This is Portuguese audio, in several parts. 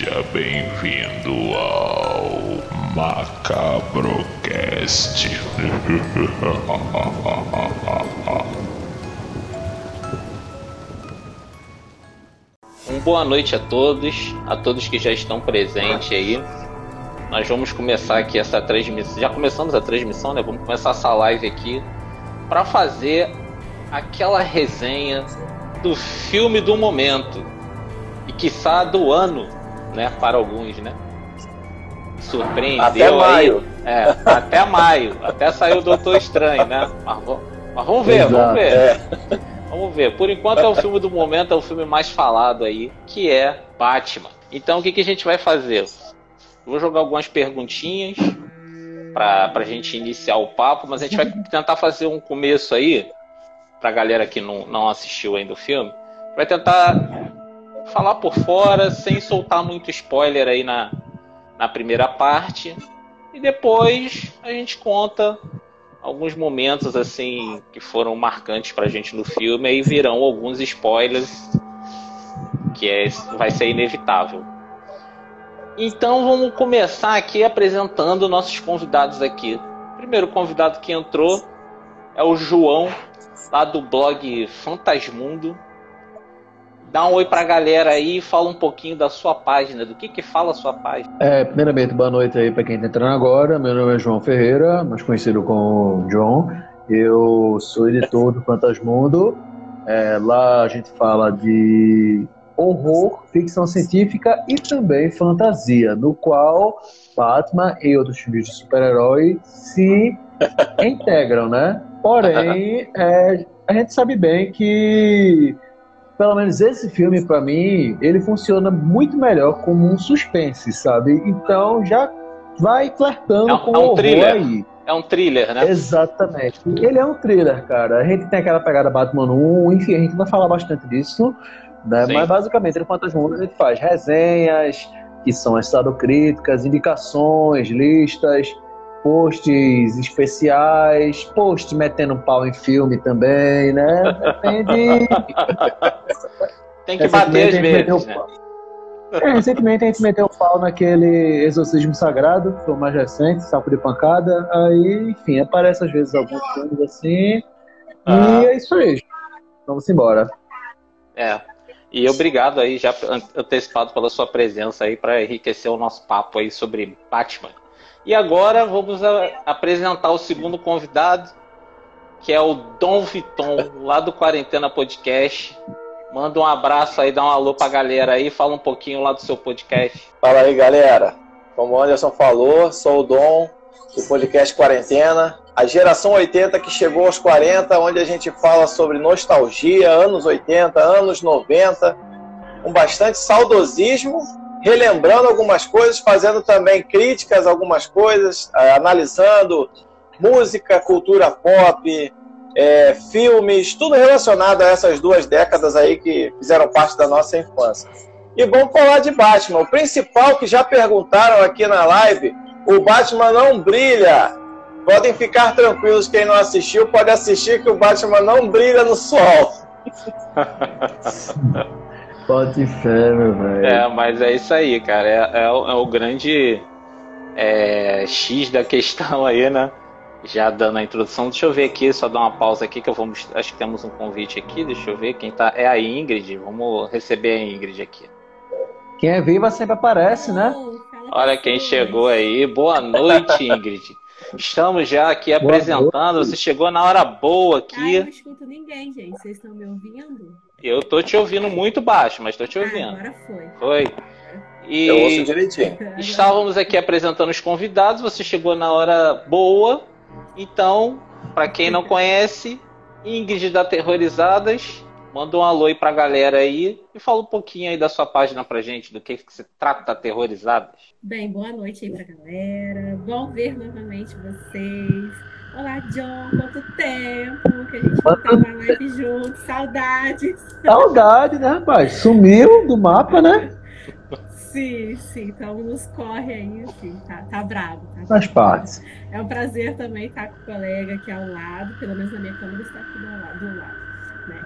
Seja bem-vindo ao Macabrocast. Um boa noite a todos, a todos que já estão presentes aí. Nós vamos começar aqui essa transmissão. Já começamos a transmissão, né? Vamos começar essa live aqui para fazer aquela resenha do filme do momento e quiçá do ano, né? Para alguns, né? Surpreendeu até maio. Aí, é, até maio. Até saiu o Doutor Estranho, né? Mas, mas vamos ver, Exato, vamos ver. É. Vamos ver. Por enquanto é o filme do momento, é o filme mais falado aí, que é Batman. Então o que, que a gente vai fazer? Vou jogar algumas perguntinhas para a gente iniciar o papo, mas a gente vai tentar fazer um começo aí, para a galera que não, não assistiu ainda o filme. Vai tentar falar por fora, sem soltar muito spoiler aí na, na primeira parte. E depois a gente conta alguns momentos assim que foram marcantes pra gente no filme e virão alguns spoilers que é, vai ser inevitável. Então vamos começar aqui apresentando nossos convidados aqui. O primeiro convidado que entrou é o João, lá do blog Fantasmundo dá um oi pra galera aí e fala um pouquinho da sua página, do que que fala a sua página. É, primeiramente, boa noite aí pra quem tá entrando agora. Meu nome é João Ferreira, mais conhecido como John. Eu sou editor do Fantasmundo. É, lá a gente fala de horror, ficção científica e também fantasia, no qual Batman e outros filmes de super-herói se integram, né? Porém, é, a gente sabe bem que pelo menos esse filme, para mim, ele funciona muito melhor como um suspense, sabe? Então já vai flertando é, com é um o thriller. aí. É um thriller, né? Exatamente. Ele é um thriller, cara. A gente tem aquela pegada Batman 1, enfim, a gente vai falar bastante disso, né? Mas basicamente, no Fantasma a gente faz resenhas, que são estado críticas, indicações, listas, posts especiais, post metendo pau em filme também, né? Depende. Tem que bater às vezes, né? É, recentemente a gente meteu o pau naquele Exorcismo Sagrado, que foi o mais recente, saco de pancada. Aí, enfim, aparece às vezes alguns filmes assim. Ah. E é isso aí. Vamos embora. É. E obrigado aí, já antecipado pela sua presença aí, para enriquecer o nosso papo aí sobre Batman. E agora vamos a, apresentar o segundo convidado, que é o Dom Viton, lá do Quarentena Podcast. Manda um abraço aí, dá um alô pra galera aí, fala um pouquinho lá do seu podcast. Fala aí, galera. Como o Anderson falou, sou o Dom, do podcast Quarentena. A geração 80 que chegou aos 40, onde a gente fala sobre nostalgia, anos 80, anos 90, com bastante saudosismo relembrando algumas coisas, fazendo também críticas a algumas coisas, é, analisando música, cultura pop, é, filmes, tudo relacionado a essas duas décadas aí que fizeram parte da nossa infância. E vamos falar de Batman. O principal que já perguntaram aqui na live, o Batman não brilha. Podem ficar tranquilos, quem não assistiu pode assistir que o Batman não brilha no sol. Pode fé, meu velho. É, mas é isso aí, cara. É, é, o, é o, grande é, X da questão aí, né? Já dando a introdução. Deixa eu ver aqui, só dar uma pausa aqui que eu vou. Acho que temos um convite aqui. Deixa eu ver quem tá. É a Ingrid. Vamos receber a Ingrid aqui. Quem é viva sempre aparece, né? Olha quem chegou aí. Boa noite, Ingrid. Estamos já aqui boa apresentando. Noite. Você chegou na hora boa aqui. eu não escuto ninguém, gente. Vocês estão me ouvindo? Eu tô te ouvindo muito baixo, mas tô te ouvindo. Ah, agora foi. Foi. E Eu ouço direitinho. Estávamos aqui apresentando os convidados, você chegou na hora boa. Então, para quem não conhece, Ingrid da Terrorizadas, manda um alô aí pra galera aí e fala um pouquinho aí da sua página pra gente, do que, que se trata Terrorizadas. Bem, boa noite aí pra galera. Bom ver novamente vocês. Olá, John, quanto tempo que a gente não tava na live junto, saudades. Saudade, né, rapaz? Sumiu do mapa, né? Sim, sim, então nos corre aí, assim, tá, tá bravo. Tá Faz parte. É um prazer também estar com o colega aqui ao lado, pelo menos na minha câmera está aqui do lado. Do lado né?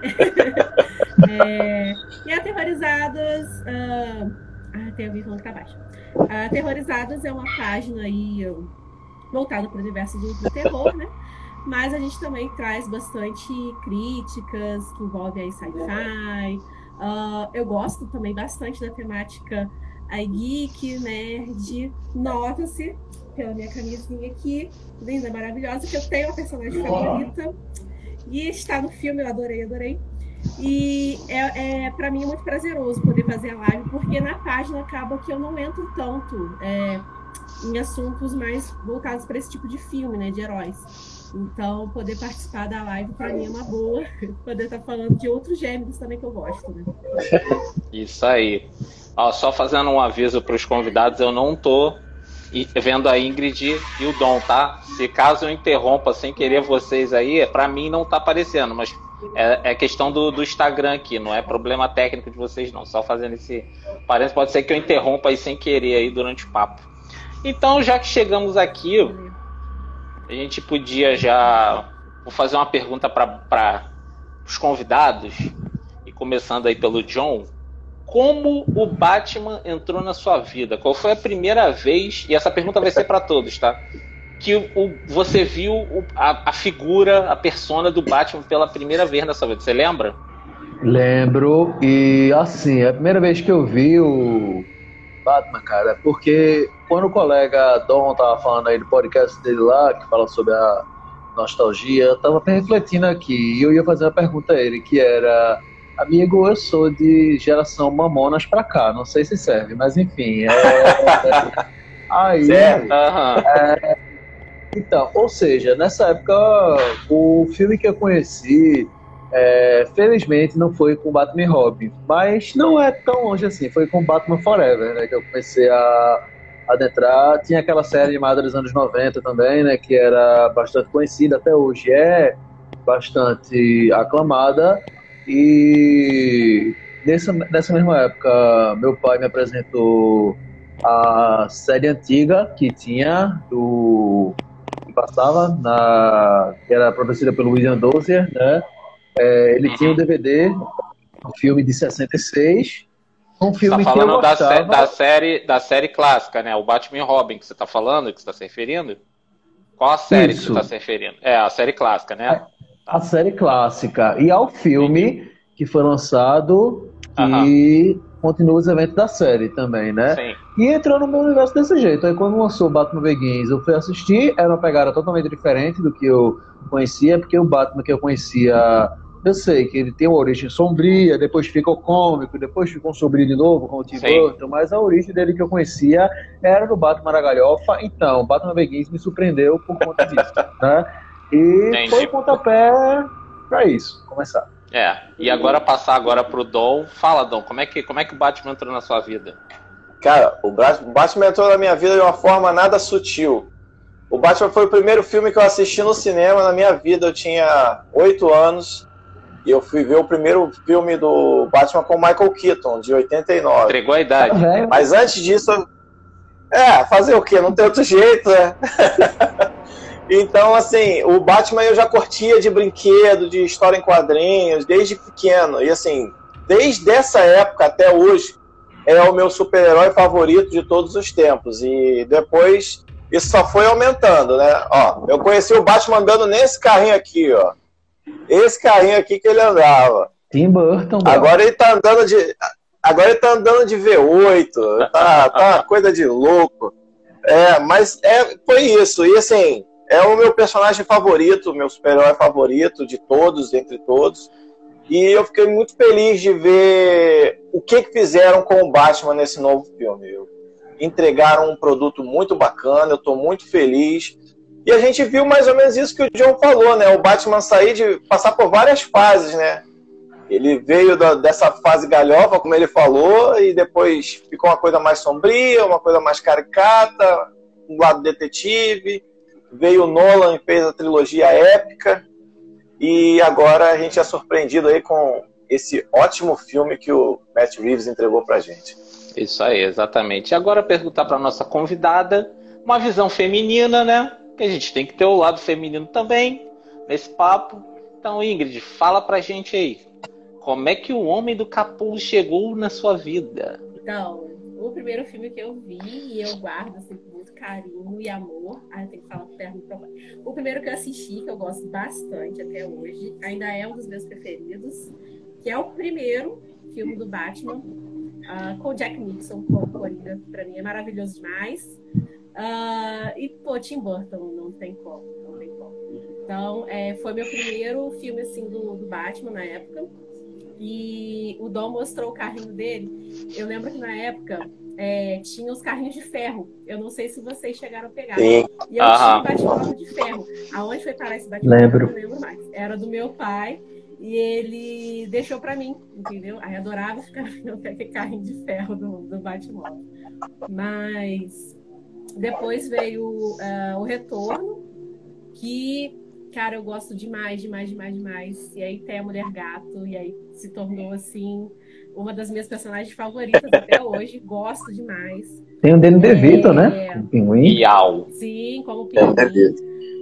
é, e aterrorizadas, uh, Ah, tem alguém falando que tá baixo. Aterrorizados é uma página aí voltada para o universo do, do terror, né? Mas a gente também traz bastante críticas que envolvem aí sci-fi. Uh, eu gosto também bastante da temática aí, geek, nerd. Nota-se pela minha camisinha aqui, linda, maravilhosa, que eu tenho uma personagem favorita. E está no filme, eu adorei, adorei. E é, é para mim é muito prazeroso poder fazer a live, porque na página acaba que eu não entro tanto é, em assuntos mais voltados para esse tipo de filme, né, de heróis. Então, poder participar da live para mim é uma boa. Poder estar tá falando de outros gêneros também que eu gosto, né? Isso aí. Ó, só fazendo um aviso para os convidados, eu não tô vendo a Ingrid e o Dom, tá? Se caso eu interrompa sem querer vocês aí, para mim não tá aparecendo, mas é, é questão do, do, Instagram aqui, não é problema técnico de vocês, não. Só fazendo esse parece pode ser que eu interrompa aí sem querer aí durante o papo. Então, já que chegamos aqui, a gente podia já vou fazer uma pergunta para os convidados e começando aí pelo John. Como o Batman entrou na sua vida? Qual foi a primeira vez? E essa pergunta vai ser para todos, tá? que o, você viu a, a, figura, a persona do Batman pela primeira vez na sua vida. Você lembra? Lembro. E assim, a primeira vez que eu vi o Batman, cara, é porque quando o colega Dom tava falando aí do podcast dele lá, que fala sobre a nostalgia, eu tava refletindo aqui e eu ia fazer uma pergunta a ele, que era. Amigo, eu sou de geração Mamonas pra cá, não sei se serve, mas enfim. É... aí, certo. É, então, ou seja, nessa época, o filme que eu conheci, é, felizmente, não foi com Batman Robin, mas não é tão longe assim, foi com Batman Forever, né, que eu comecei a adentrar. Tinha aquela série animada dos anos 90 também, né, que era bastante conhecida, até hoje é bastante aclamada, e nessa, nessa mesma época, meu pai me apresentou a série antiga que tinha do passava, na, que era produzida pelo William Dozier, né? É, ele uhum. tinha o um DVD, um filme de 66, um filme você tá falando da, sé da, série, da série clássica, né? O Batman Robin que você está falando, que você está se referindo? Qual a série Isso. que você está se referindo? É, a série clássica, né? A, a série clássica. E ao filme que foi lançado e continua os eventos da série também, né? Sim. E entrou no meu universo desse jeito. Aí quando lançou Batman Begins, eu fui assistir, era uma pegada totalmente diferente do que eu conhecia, porque o Batman que eu conhecia, eu sei que ele tem uma origem sombria, depois ficou cômico, depois ficou sombrio de novo, com o Tim Burton, mas a origem dele que eu conhecia era do Batman da Galhofa, então Batman Begins me surpreendeu por conta disso, né? E Entendi. foi pontapé pra isso, começar. É, e agora passar agora pro Dom. Fala, Dom, como é que, como é que o Batman entrou na sua vida? Cara, o Batman entrou na minha vida de uma forma nada sutil. O Batman foi o primeiro filme que eu assisti no cinema na minha vida. Eu tinha oito anos e eu fui ver o primeiro filme do Batman com Michael Keaton, de 89. Entregou a idade. Mas antes disso. É, fazer o quê? Não tem outro jeito, né? Então, assim, o Batman eu já curtia de brinquedo, de história em quadrinhos, desde pequeno. E, assim, desde essa época até hoje, é o meu super-herói favorito de todos os tempos. E depois, isso só foi aumentando, né? Ó, eu conheci o Batman andando nesse carrinho aqui, ó. Esse carrinho aqui que ele andava. Tim Burton. Agora ele tá andando de. Agora ele tá andando de V8. Tá, tá uma coisa de louco. É, mas é, foi isso. E assim, é o meu personagem favorito, meu super-herói favorito de todos, entre todos. E eu fiquei muito feliz de ver o que, que fizeram com o Batman nesse novo filme. Entregaram um produto muito bacana, eu estou muito feliz. E a gente viu mais ou menos isso que o John falou, né? O Batman sair de passar por várias fases, né? Ele veio da, dessa fase galhofa, como ele falou, e depois ficou uma coisa mais sombria, uma coisa mais caricata, um lado detetive veio o Nolan e fez a trilogia épica, e agora a gente é surpreendido aí com esse ótimo filme que o Matt Reeves entregou pra gente. Isso aí, exatamente. E agora perguntar para nossa convidada uma visão feminina, né? Que a gente tem que ter o lado feminino também nesse papo. Então, Ingrid, fala pra gente aí. Como é que o homem do capuz chegou na sua vida? Então, o primeiro filme que eu vi e eu guardo assim, com muito carinho e amor. Ah, eu tenho que falar perto O primeiro que eu assisti, que eu gosto bastante até hoje, ainda é um dos meus preferidos, que é o primeiro filme do Batman, uh, com Jack Nixon como Coringa. Pra mim é maravilhoso demais. Uh, e, pô, Tim Burton, não tem como, não tem como. Então, é, foi meu primeiro filme, assim, do, do Batman na época e o Dom mostrou o carrinho dele. Eu lembro que na época é, tinha os carrinhos de ferro. Eu não sei se vocês chegaram a pegar. Sim. E eu tinha um bate de ferro. Aonde foi parar esse bate Lembro. Não lembro mais. Era do meu pai e ele deixou para mim, entendeu? Aí adorava ficar vendo aquele carrinho de ferro do, do Batmóvel. Mas depois veio uh, o retorno, que cara, eu gosto demais, demais, demais, demais. E aí tem a Mulher Gato, e aí se tornou, assim, uma das minhas personagens favoritas até hoje. Gosto demais. Tem o Danny DeVito, né? O pinguim. Iau. Sim, como o pinguim.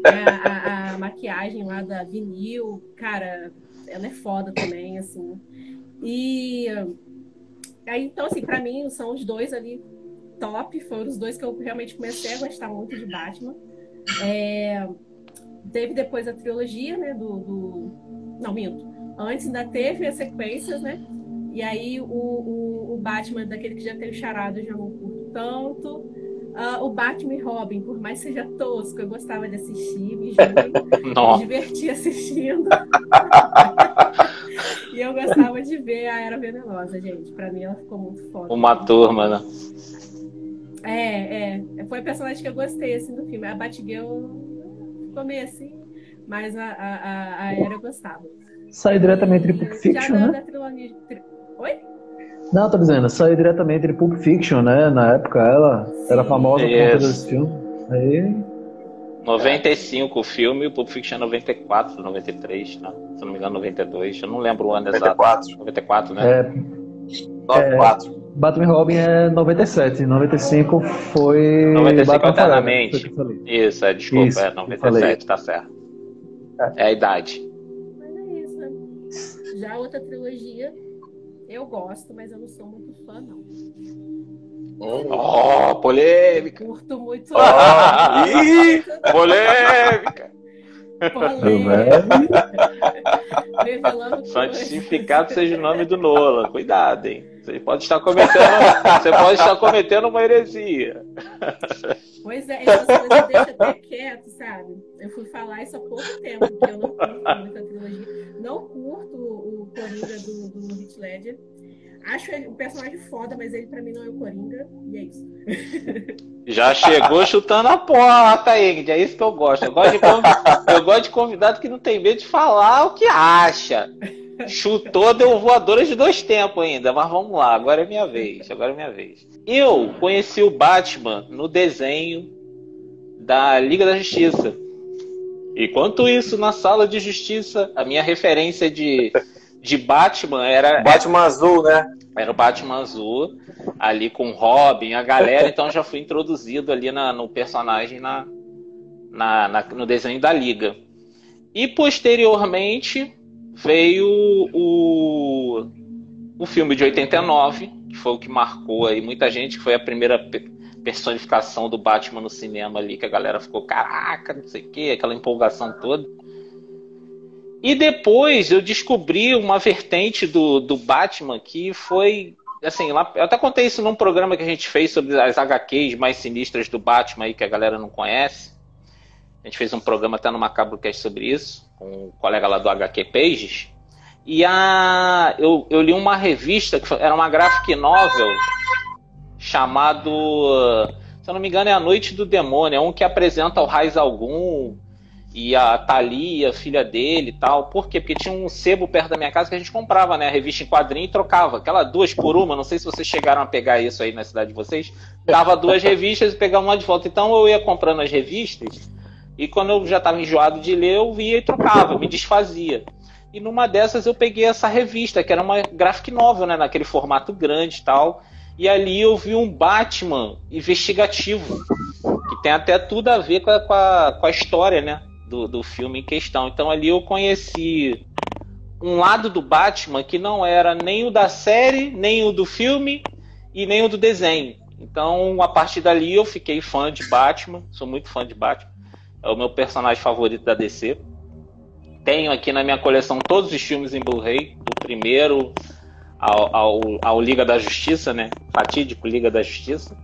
A, a, a, maquiagem lá da vinil, cara, ela é foda também, assim. E aí, então, assim, pra mim, são os dois ali top. Foram os dois que eu realmente comecei a gostar muito de Batman. É, teve depois a trilogia, né? Do, do... Não, minto. Antes ainda teve as sequências, né? E aí o, o, o Batman, daquele que já tem o charado, já não curto tanto. Uh, o Batman e Robin, por mais que seja tosco, eu gostava de assistir, me, me divertia assistindo. e eu gostava de ver a Era Venenosa, gente. Pra mim ela ficou muito foda. Uma turma, né? É, é. Foi a personagem que eu gostei assim, do filme. A Batgirl ficou meio assim, mas a, a, a Era eu gostava. Saiu diretamente de Pulp Fiction, né? Da trilogia... Oi? Não, tô dizendo, saiu diretamente de Pulp Fiction, né? Na época ela Sim. era famosa por conta desse filme. Aí... 95 o filme, o Pulp Fiction é 94, 93, né? se não me engano 92, eu não lembro o ano 94. exato. 94, né? É, 94. É, Batman Robin é 97, 95 foi 95 Batman eternamente. Isso, é, desculpa, isso, é 97, tá certo. É. é a idade. Mas é isso, né? Já outra trilogia, eu gosto, mas eu não sou muito fã, não. Oh, polêmica! Curto muito. Oh, ih, polêmica! Polêmica! Santificado seja o nome do Nola. Cuidado, hein? Você pode estar cometendo, você pode estar cometendo uma heresia. Pois é, essas coisas deixam até quieto, sabe? Eu fui falar isso há pouco tempo, porque eu não curto muito a trilogia. Não curto o Coringa do, do Heath Ledger. Acho ele um personagem foda, mas ele pra mim não é o Coringa, e é isso. Já chegou chutando a porta, Ingrid. É isso que eu gosto. Eu gosto, de convidado, eu gosto de convidado que não tem medo de falar o que acha. Chutou, deu voadora de dois tempos ainda, mas vamos lá, agora é minha vez. Agora é minha vez. Eu conheci o Batman no desenho da Liga da Justiça. Enquanto isso, na sala de justiça, a minha referência de de Batman era. Batman azul, né? Era o Batman azul, ali com Robin, a galera, então já fui introduzido ali na, no personagem na, na, na, no desenho da Liga. E posteriormente veio o, o filme de 89, que foi o que marcou aí muita gente, que foi a primeira personificação do Batman no cinema ali, que a galera ficou, caraca, não sei o que, aquela empolgação toda. E depois eu descobri uma vertente do, do Batman que foi. Assim, lá, eu até contei isso num programa que a gente fez sobre as HQs mais sinistras do Batman aí que a galera não conhece. A gente fez um programa até no Macabrocast sobre isso, um colega lá do HQ Pages. E a, eu, eu li uma revista que era uma graphic novel chamado, se eu não me engano, é A Noite do Demônio. É um que apresenta o Raiz Algum, e a Thalia, filha dele e tal. Por quê? Porque tinha um sebo perto da minha casa que a gente comprava, né? A revista em quadrinho e trocava. Aquela duas por uma, não sei se vocês chegaram a pegar isso aí na cidade de vocês. Dava duas revistas e pegava uma de volta. Então eu ia comprando as revistas e quando eu já estava enjoado de ler, eu via e trocava, me desfazia. E numa dessas eu peguei essa revista, que era uma graphic novel, né? Naquele formato grande e tal. E ali eu vi um Batman investigativo, que tem até tudo a ver com a, com a, com a história, né? do, do filme em questão. Então ali eu conheci um lado do Batman que não era nem o da série, nem o do filme, e nem o do desenho. Então, a partir dali eu fiquei fã de Batman, sou muito fã de Batman. É o meu personagem favorito da DC. Tenho aqui na minha coleção todos os filmes em Blu-ray, do primeiro ao, ao, ao, Liga da Justiça, né? Fatídico Liga da Justiça.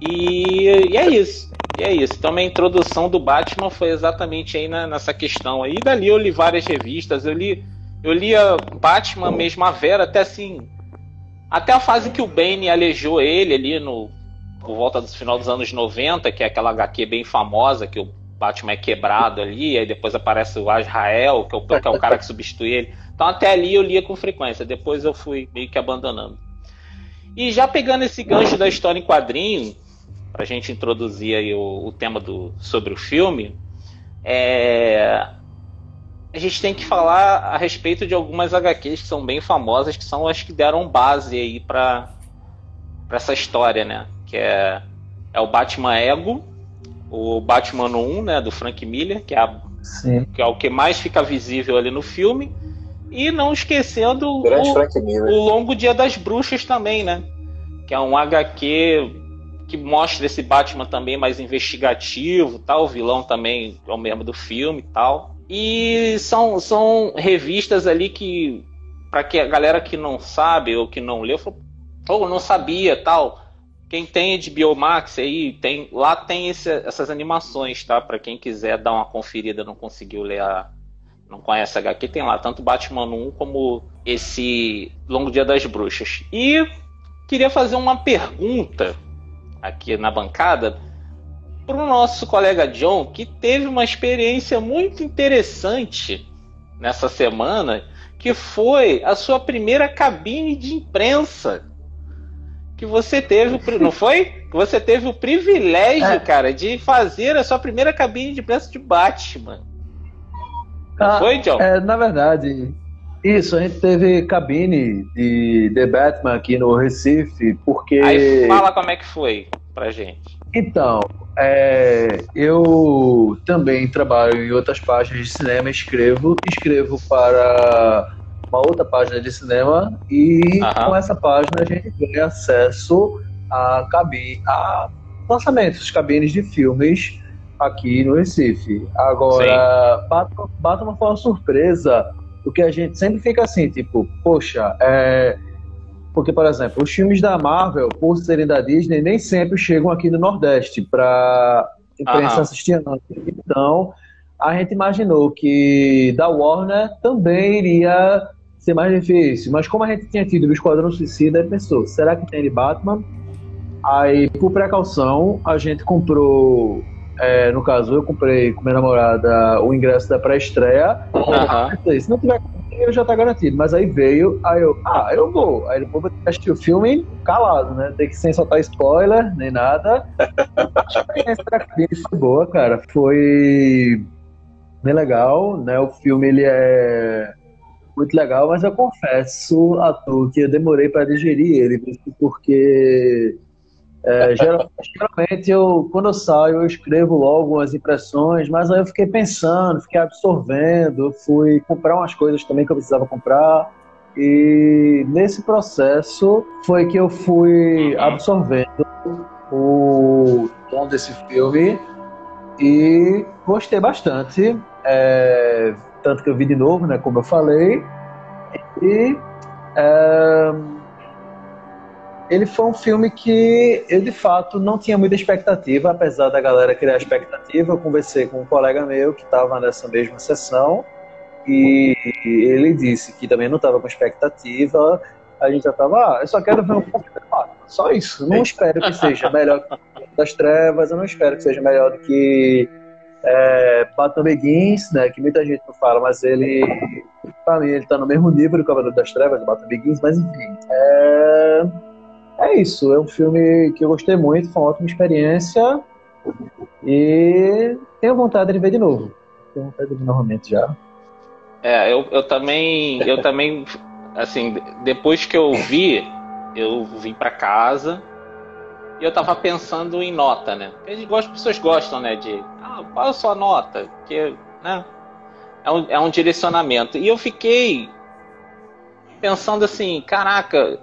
E, e, é isso. E é isso. Então, minha introdução do Batman foi exatamente aí na, nessa questão aí. Dali eu li várias revistas, eu li, eu lia Batman mesmo a Vera, até assim. Até a fase que o Bane alejou ele ali no. Por volta do final dos anos 90, que é aquela HQ bem famosa, que o Batman é quebrado ali, aí depois aparece o Azrael, que é o, que é o cara que substitui ele. Então até ali eu lia com frequência, depois eu fui meio que abandonando. E já pegando esse gancho da história em quadrinho, para a gente introduzir aí o, o, tema do, sobre o filme, é, a gente tem que falar a respeito de algumas HQs que são bem famosas, que são as que deram base aí para essa história, né? Que é, é o Batman Ego, o Batman 1, né, do Frank Miller, que é, a, que é o que mais fica visível ali no filme. E não esquecendo o, o, Longo Dia das Bruxas também, né? Que é um HQ que mostra esse Batman também mais investigativo, tal, o vilão também é o mesmo do filme e tal. E são, são revistas ali que, para que a galera que não sabe ou que não leu, ou não sabia tal, quem tem de Biomax aí, tem, lá tem esse, essas animações, tá? Para quem quiser dar uma conferida, não conseguiu ler a. Não conhece a HQ, tem lá tanto Batman 1 como esse Longo Dia das Bruxas. E queria fazer uma pergunta aqui na bancada para o nosso colega John, que teve uma experiência muito interessante nessa semana, que foi a sua primeira cabine de imprensa que você teve, não foi? Que você teve o privilégio, é. cara, de fazer a sua primeira cabine de imprensa de Batman. Não ah, foi, John? É, na verdade, isso, a gente teve cabine de The Batman aqui no Recife, porque. Aí fala como é que foi pra gente. Então, é, eu também trabalho em outras páginas de cinema, escrevo, escrevo para uma outra página de cinema e uhum. com essa página a gente ganha acesso a, cabine, a lançamentos, cabines de filmes aqui no Recife. Agora, Batman, Batman foi uma surpresa, porque a gente sempre fica assim, tipo, poxa, é... porque, por exemplo, os filmes da Marvel, por serem da Disney, nem sempre chegam aqui no Nordeste para imprensa uhum. assistir. Então, a gente imaginou que da Warner também iria ser mais difícil. Mas como a gente tinha tido o Esquadrão Suicida, pensou, será que tem de Batman? Aí, por precaução, a gente comprou, é, no caso, eu comprei com minha namorada o ingresso da pré-estreia. Uhum. Se não tiver já tá garantido. Mas aí veio, aí eu, ah, eu vou. Aí depois vou assistir o filme calado, né? Tem que sem soltar spoiler, nem nada. a experiência da foi boa, cara. Foi bem legal, né? O filme, ele é muito legal, mas eu confesso a tu que eu demorei para digerir ele, porque é, geralmente eu, quando eu saio, eu escrevo logo as impressões, mas aí eu fiquei pensando, fiquei absorvendo, fui comprar umas coisas também que eu precisava comprar. E nesse processo foi que eu fui absorvendo o tom desse filme e gostei bastante. É, tanto que eu vi de novo, né, como eu falei. E é, ele foi um filme que eu de fato não tinha muita expectativa, apesar da galera criar expectativa. Eu conversei com um colega meu que estava nessa mesma sessão e ele disse que também não estava com expectativa. A gente já estava, ah, eu só quero ver um pouco só isso. Não espero que seja melhor que das Trevas, eu não espero que seja melhor do que é, Batman Begins, né, que muita gente não fala, mas ele, pra mim, ele tá no mesmo nível do Cavaleiro das Trevas, do Batman Begins, mas enfim. É, é isso, é um filme que eu gostei muito, foi uma ótima experiência e tenho vontade de ver de novo. Tenho vontade de ver novamente já. É, eu, eu também, eu também, assim, depois que eu vi, eu vim para casa e eu tava pensando em nota, né? Porque as pessoas gostam, né, de ah, qual é a sua nota? Que, né? É um, é um direcionamento. E eu fiquei pensando assim, caraca,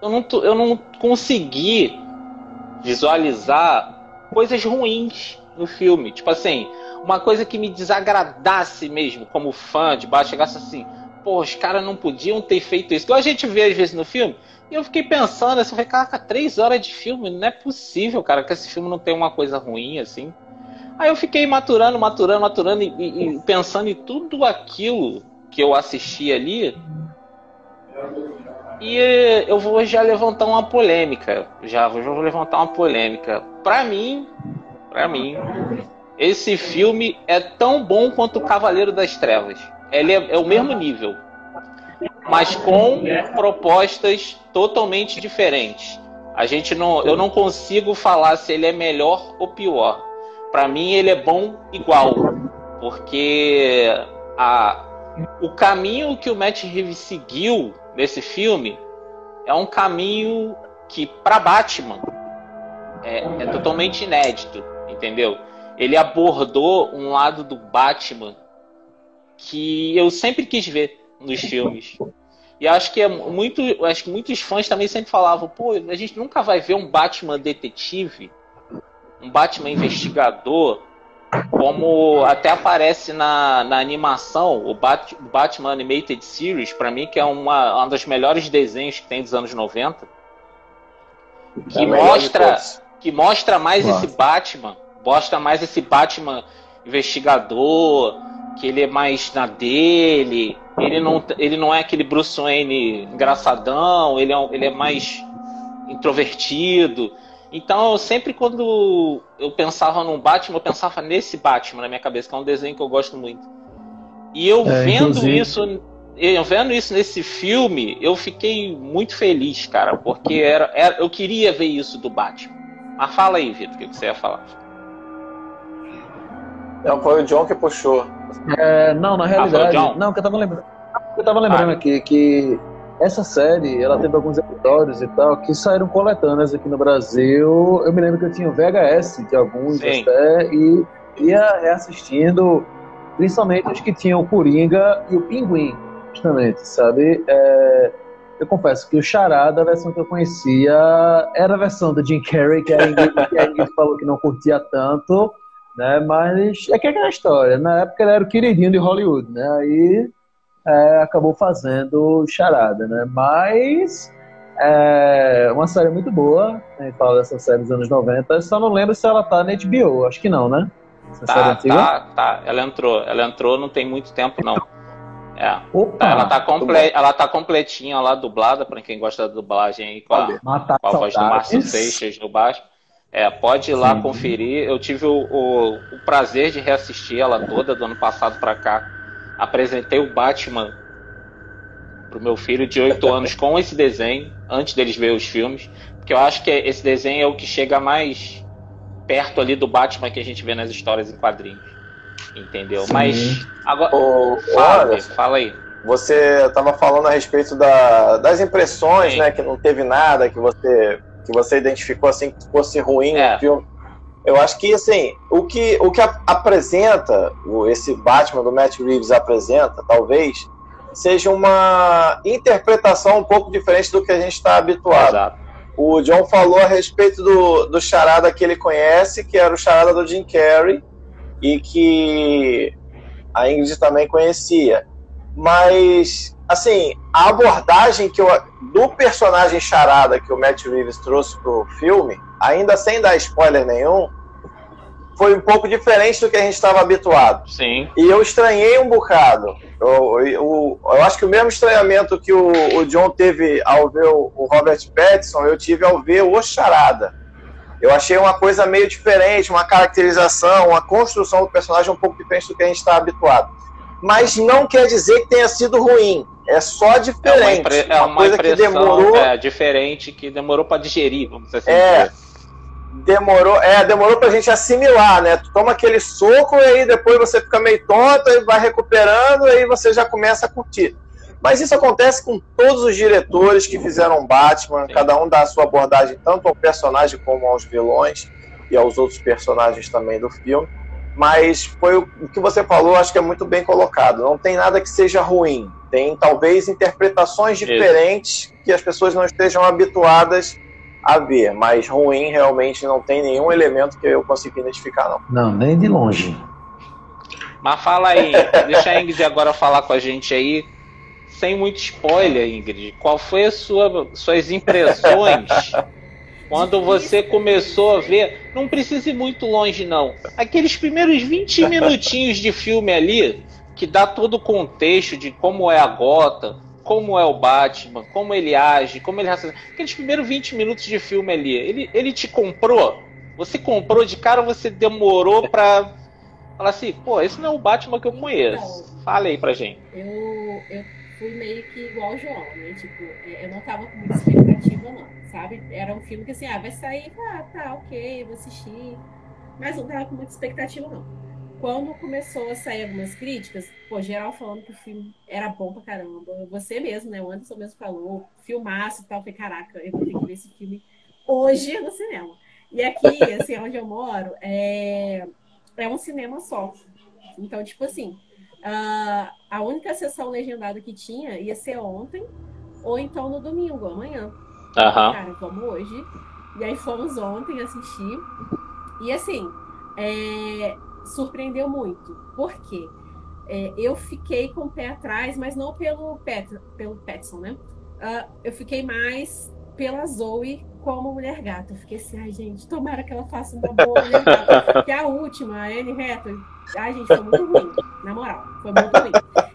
eu não, eu não consegui visualizar coisas ruins no filme. Tipo assim, uma coisa que me desagradasse mesmo, como fã de baixo, chegasse assim, pô, os caras não podiam ter feito isso. Que a gente vê às vezes no filme, e eu fiquei pensando assim, caraca, três horas de filme, não é possível, cara, que esse filme não tem uma coisa ruim assim. Aí eu fiquei maturando, maturando, maturando e, e pensando em tudo aquilo que eu assisti ali. E eu vou já levantar uma polêmica. Já vou levantar uma polêmica. Pra mim, pra mim, esse filme é tão bom quanto o Cavaleiro das Trevas. Ele é, é o mesmo nível, mas com propostas totalmente diferentes. A gente não, eu não consigo falar se ele é melhor ou pior. Para mim ele é bom igual, porque a, o caminho que o Matt Reeves seguiu nesse filme é um caminho que para Batman é, é totalmente inédito, entendeu? Ele abordou um lado do Batman que eu sempre quis ver nos filmes. E acho que é muito, acho que muitos fãs também sempre falavam, pô, a gente nunca vai ver um Batman detetive, um Batman investigador, como até aparece na, na animação, o Bat, Batman Animated Series, para mim que é uma, uma dos melhores desenhos que tem dos anos 90, que é mostra que mostra mais Nossa. esse Batman, mostra mais esse Batman investigador, que ele é mais na dele, ele não, ele não é aquele Bruce Wayne engraçadão, ele é, ele é mais introvertido. Então, sempre quando eu pensava num Batman, eu pensava nesse Batman na minha cabeça, que é um desenho que eu gosto muito. E eu é, vendo inclusive... isso, eu vendo isso nesse filme, eu fiquei muito feliz, cara, porque era, era eu queria ver isso do Batman. Mas fala aí, Vitor, o que você ia falar? Não, foi o John que puxou. É, não, na realidade. Ah, não, que eu tava lembrando. Eu tava lembrando ah. aqui que essa série, ela teve alguns episódios e tal que saíram coletâneas aqui no Brasil. Eu me lembro que eu tinha o VHS de alguns Sim. até e ia reassistindo, principalmente os que tinham o Coringa e o Pinguim, justamente, sabe? É, eu confesso que o Charada, a versão que eu conhecia, era a versão do Jim Carrey, que a Ingrid, que a Ingrid falou que não curtia tanto, né? Mas é que é aquela história. Na época ele era o queridinho de Hollywood, né? Aí é, acabou fazendo charada, né? Mas é uma série muito boa. A gente fala dessa série dos anos 90. Só não lembro se ela tá na HBO. Acho que não, né? Essa tá, tá, tá. Ela entrou. Ela entrou não tem muito tempo, não. É. Opa, ela, tá comple... ela tá completinha lá, dublada, para quem gosta da dublagem aí, com a, com a voz do Márcio Seixas no baixo. É, pode ir lá Sim. conferir. Eu tive o, o, o, prazer de reassistir ela toda do ano passado para cá. Apresentei o Batman pro meu filho de 8 anos com esse desenho, antes deles ver os filmes. Porque eu acho que esse desenho é o que chega mais perto ali do Batman que a gente vê nas histórias em quadrinhos. Entendeu? Sim. Mas. Agora. Ô, fala, fala aí. Você estava falando a respeito da, das impressões, Sim. né? Que não teve nada, que você que você identificou assim que fosse ruim é. no filme. Eu acho que assim, o que, o que apresenta, esse Batman do Matt Reeves apresenta, talvez, seja uma interpretação um pouco diferente do que a gente está habituado. Exato. O John falou a respeito do, do charada que ele conhece, que era o charada do Jim Carrey, e que a Ingrid também conhecia. Mas assim, a abordagem que eu, do personagem charada que o Matt Reeves trouxe pro filme, ainda sem dar spoiler nenhum, foi um pouco diferente do que a gente estava habituado. Sim. E eu estranhei um bocado. Eu, eu, eu acho que o mesmo estranhamento que o, o John teve ao ver o, o, Robert Pattinson, eu tive ao ver o Charada. Eu achei uma coisa meio diferente, uma caracterização, uma construção do personagem um pouco diferente do que a gente está habituado. Mas não quer dizer que tenha sido ruim. É só diferente. É uma, impre... é uma, uma coisa que demorou. É, diferente, que demorou para digerir, vamos dizer assim. É. Demorou, é, demorou pra gente assimilar, né? Tu toma aquele soco e aí depois você fica meio tonto, e vai recuperando, e aí você já começa a curtir. Mas isso acontece com todos os diretores que fizeram Batman, Sim. cada um dá a sua abordagem tanto ao personagem como aos vilões e aos outros personagens também do filme. Mas foi o que você falou, acho que é muito bem colocado. Não tem nada que seja ruim. Tem talvez interpretações diferentes Isso. que as pessoas não estejam habituadas a ver, mas ruim realmente não tem nenhum elemento que eu consiga identificar, não. Não, nem de longe. Mas fala aí, deixa a Ingrid agora falar com a gente aí, sem muito spoiler, Ingrid. Qual foi a sua suas impressões quando você começou a ver? Não precisa ir muito longe não. Aqueles primeiros 20 minutinhos de filme ali, que dá todo o contexto de como é a Gota, como é o Batman, como ele age, como ele raciocina. Aqueles primeiros 20 minutos de filme ali, ele, ele te comprou? Você comprou de cara ou você demorou pra falar assim, pô, esse não é o Batman que eu conheço? Não, Fala aí pra gente. Eu, eu fui meio que igual o João, né? Tipo, eu não tava com muita expectativa, não, sabe? Era um filme que assim, ah, vai sair, ah, tá, ok, vou assistir. Mas não tava com muita expectativa, não quando começou a sair algumas críticas, pô, geral falando que o filme era bom pra caramba. Você mesmo, né? O Anderson mesmo falou, filmaço e tal. Falei, caraca, eu vou ter que ver esse filme hoje no cinema. E aqui, assim, onde eu moro, é, é um cinema só. Então, tipo assim, a, a única sessão legendada que tinha ia ser ontem, ou então no domingo, amanhã. Uhum. Cara, vamos hoje. E aí fomos ontem assistir. E assim, é, surpreendeu muito. Por quê? É, eu fiquei com o pé atrás, mas não pelo, Pet, pelo Petson, né? Uh, eu fiquei mais pela Zoe como mulher gata. Eu fiquei assim, ai, gente, tomara que ela faça uma boa mulher gata. Que a última, a Anne Hathaway, ai, gente, foi muito ruim, na moral, foi muito ruim.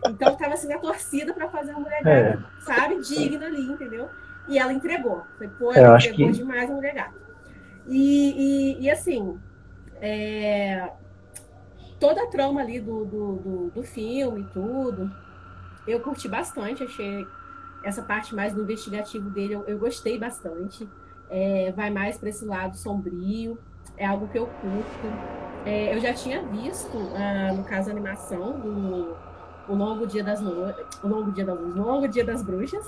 Então eu tava assim na torcida para fazer uma mulher é. gata, é. sabe? Digna ali, entendeu? E ela entregou. Foi, pô, ela entregou que... demais a mulher gata. E, e, e assim, é, toda a trama ali do, do, do, do filme, tudo, eu curti bastante, achei essa parte mais do investigativo dele, eu, eu gostei bastante. É, vai mais para esse lado sombrio, é algo que eu curto. É, eu já tinha visto, ah, no caso, a animação do O Longo Dia das no... O Longo Dia das o Longo Dia das Bruxas.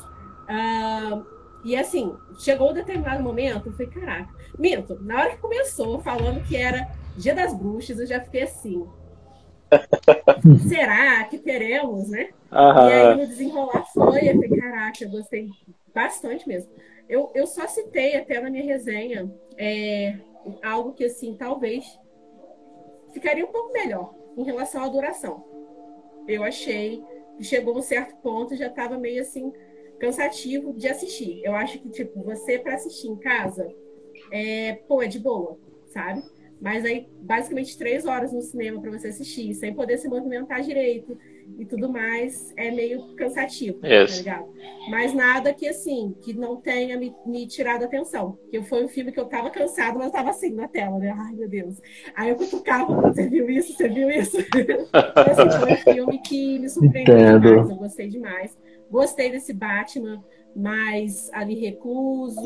Ah, e assim, chegou um determinado momento, eu falei, caraca, minto, na hora que começou falando que era Dia das Bruxas, eu já fiquei assim, será que teremos, né? Aham. E aí no desenrolar foi, eu falei, caraca, eu gostei bastante mesmo. Eu, eu só citei até na minha resenha é, algo que, assim, talvez ficaria um pouco melhor em relação à duração. Eu achei que chegou um certo ponto já estava meio assim cansativo de assistir. Eu acho que, tipo, você para assistir em casa, é, pô, é de boa, sabe? Mas aí, basicamente, três horas no cinema para você assistir, sem poder se movimentar direito e tudo mais, é meio cansativo, tá ligado? Mas nada que, assim, que não tenha me, me tirado a atenção. Que foi um filme que eu tava cansado, mas eu tava assim na tela, né? Ai, meu Deus. Aí eu cutucava, você viu isso? Você viu isso? então, assim, foi um filme que me surpreendeu Entendo. demais, eu gostei demais. Gostei desse Batman mais ali recluso,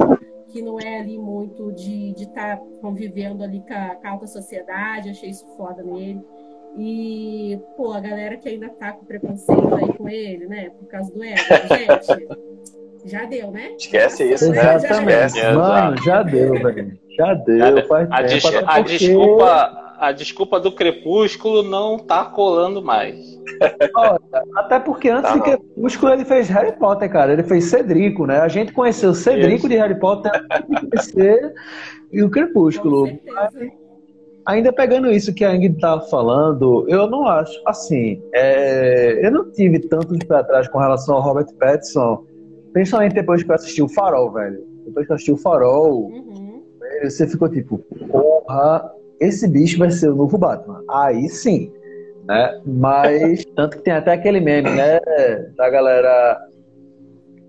que não é ali muito de estar tá convivendo ali com a, com a alta sociedade, achei isso foda nele. E, pô, a galera que ainda tá com preconceito aí com ele, né? Por causa do ego, gente. Já deu, né? Esquece isso, né? Exatamente. Mano, já deu, velho. Já deu. Faz a, des a porque... desculpa, a desculpa do crepúsculo não tá colando mais. Olha, até porque antes tá de Crepúsculo ele fez Harry Potter, cara. Ele fez Cedrico, né? A gente conheceu Cedrico Isso. de Harry Potter e o Crepúsculo. Ainda pegando isso que a Ingrid estava falando, eu não acho assim. É, eu não tive tanto de pé atrás com relação ao Robert Pattinson, principalmente depois que eu assisti o Farol, velho. Depois que eu assisti o Farol, uhum. você ficou tipo, porra, esse bicho vai ser o novo Batman. Aí sim né? Mas, tanto que tem até aquele meme, né? Da galera.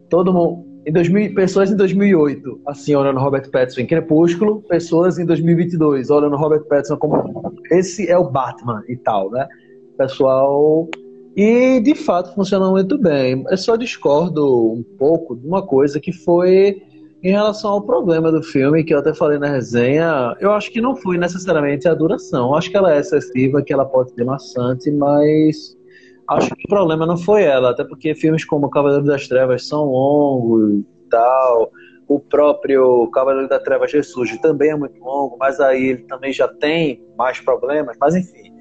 Todo mundo. Em 2000, pessoas em 2008, assim, olhando Robert Pattinson em Crepúsculo, pessoas em 2022, olhando Robert Pattinson como esse é o Batman e tal, né? Pessoal. E de fato funciona muito bem. Eu só discordo um pouco de uma coisa que foi em relação ao problema do filme, que eu até falei na resenha, eu acho que não foi necessariamente a duração. Eu acho que ela é excessiva, que ela pode ser maçante, mas acho que o problema não foi ela, até porque filmes como Cavaleiro das Trevas são longos e tal. O próprio Cavaleiro das Trevas Ressurge também é muito longo, mas aí ele também já tem mais problemas. Mas enfim,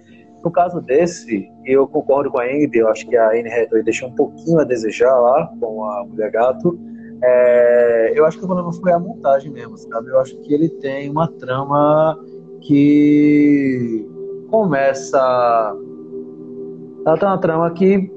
no caso desse, eu concordo com a Ingrid, eu acho que a Anne Hathaway deixou um pouquinho a desejar lá com a Mulher Gato. É, eu acho que o problema foi a montagem mesmo, sabe? Eu acho que ele tem uma trama que começa. Ela tem uma trama que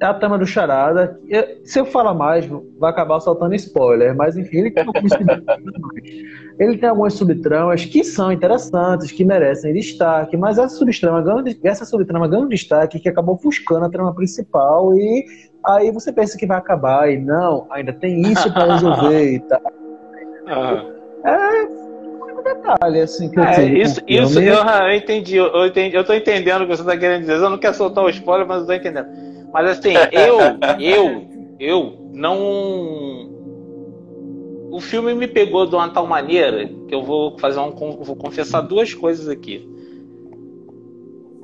é a trama do Charada. Se eu falar mais, vai acabar soltando spoiler, mas enfim, ele tem ele tem algumas subtramas que são interessantes, que merecem destaque, mas essa subtrama ganha, essa subtrama ganha um destaque que acabou ofuscando a trama principal e aí você pensa que vai acabar e não, ainda tem isso para resolver e tal. É um detalhe assim que eu é, isso, isso eu, eu, entendi, eu entendi, eu tô entendendo o que você tá querendo dizer. Eu não quero soltar o spoiler, mas eu tô entendendo. Mas assim, eu, eu, eu não. O filme me pegou de uma tal maneira que eu vou fazer um, vou confessar duas coisas aqui.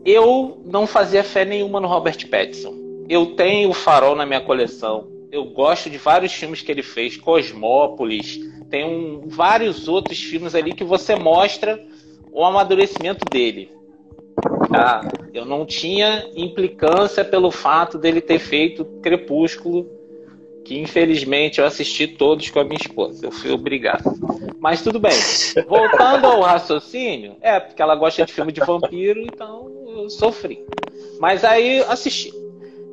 Eu não fazia fé nenhuma no Robert Pattinson. Eu tenho o Farol na minha coleção. Eu gosto de vários filmes que ele fez, Cosmópolis. Tem um, vários outros filmes ali que você mostra o amadurecimento dele. Tá? Eu não tinha implicância pelo fato dele ter feito Crepúsculo, que infelizmente eu assisti todos com a minha esposa. Eu fui obrigado. Mas tudo bem. Voltando ao raciocínio, é porque ela gosta de filme de vampiro, então eu sofri. Mas aí assisti.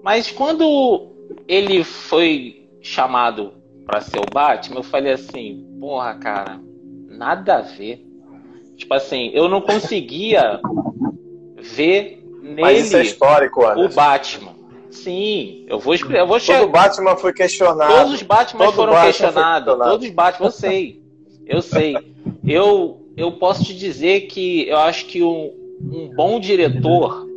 Mas quando ele foi chamado para ser o Batman, eu falei assim: porra, cara, nada a ver. Tipo assim, eu não conseguia ver nele Mas isso é histórico, o Batman. Sim, eu vou explicar. Eu vou chegar. Todo Batman foi questionado. Todos os Batman Todo foram Batman questionados. Todos os Batman, eu sei. Eu sei. Eu, eu posso te dizer que eu acho que um, um bom diretor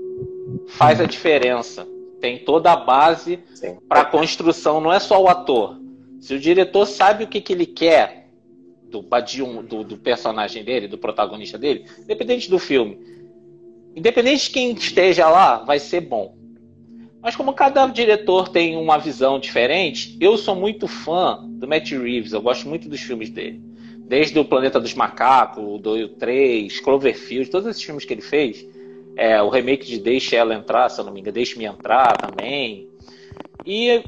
faz a diferença. Tem toda a base para a construção, não é só o ator. Se o diretor sabe o que, que ele quer do, do, do personagem dele, do protagonista dele, independente do filme, independente de quem esteja lá, vai ser bom. Mas como cada diretor tem uma visão diferente, eu sou muito fã do Matt Reeves, eu gosto muito dos filmes dele. Desde o Planeta dos Macacos, o 2, 3, Cloverfield, todos esses filmes que ele fez. É, o remake de Deixe Ela Entrar, se eu não me engano, Deixe-me Entrar também. E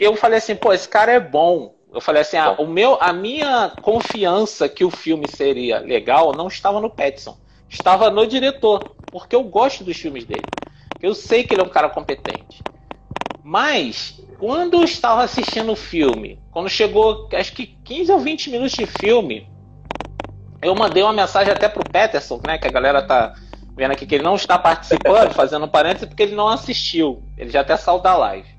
eu falei assim, pô, esse cara é bom. Eu falei assim, ah, o meu, a minha confiança que o filme seria legal não estava no Petson, estava no diretor porque eu gosto dos filmes dele. Eu sei que ele é um cara competente. Mas, quando eu estava assistindo o filme, quando chegou, acho que 15 ou 20 minutos de filme, eu mandei uma mensagem até pro Peterson, né? Que a galera tá vendo aqui que ele não está participando, fazendo um parênteses, porque ele não assistiu. Ele já até saiu da live.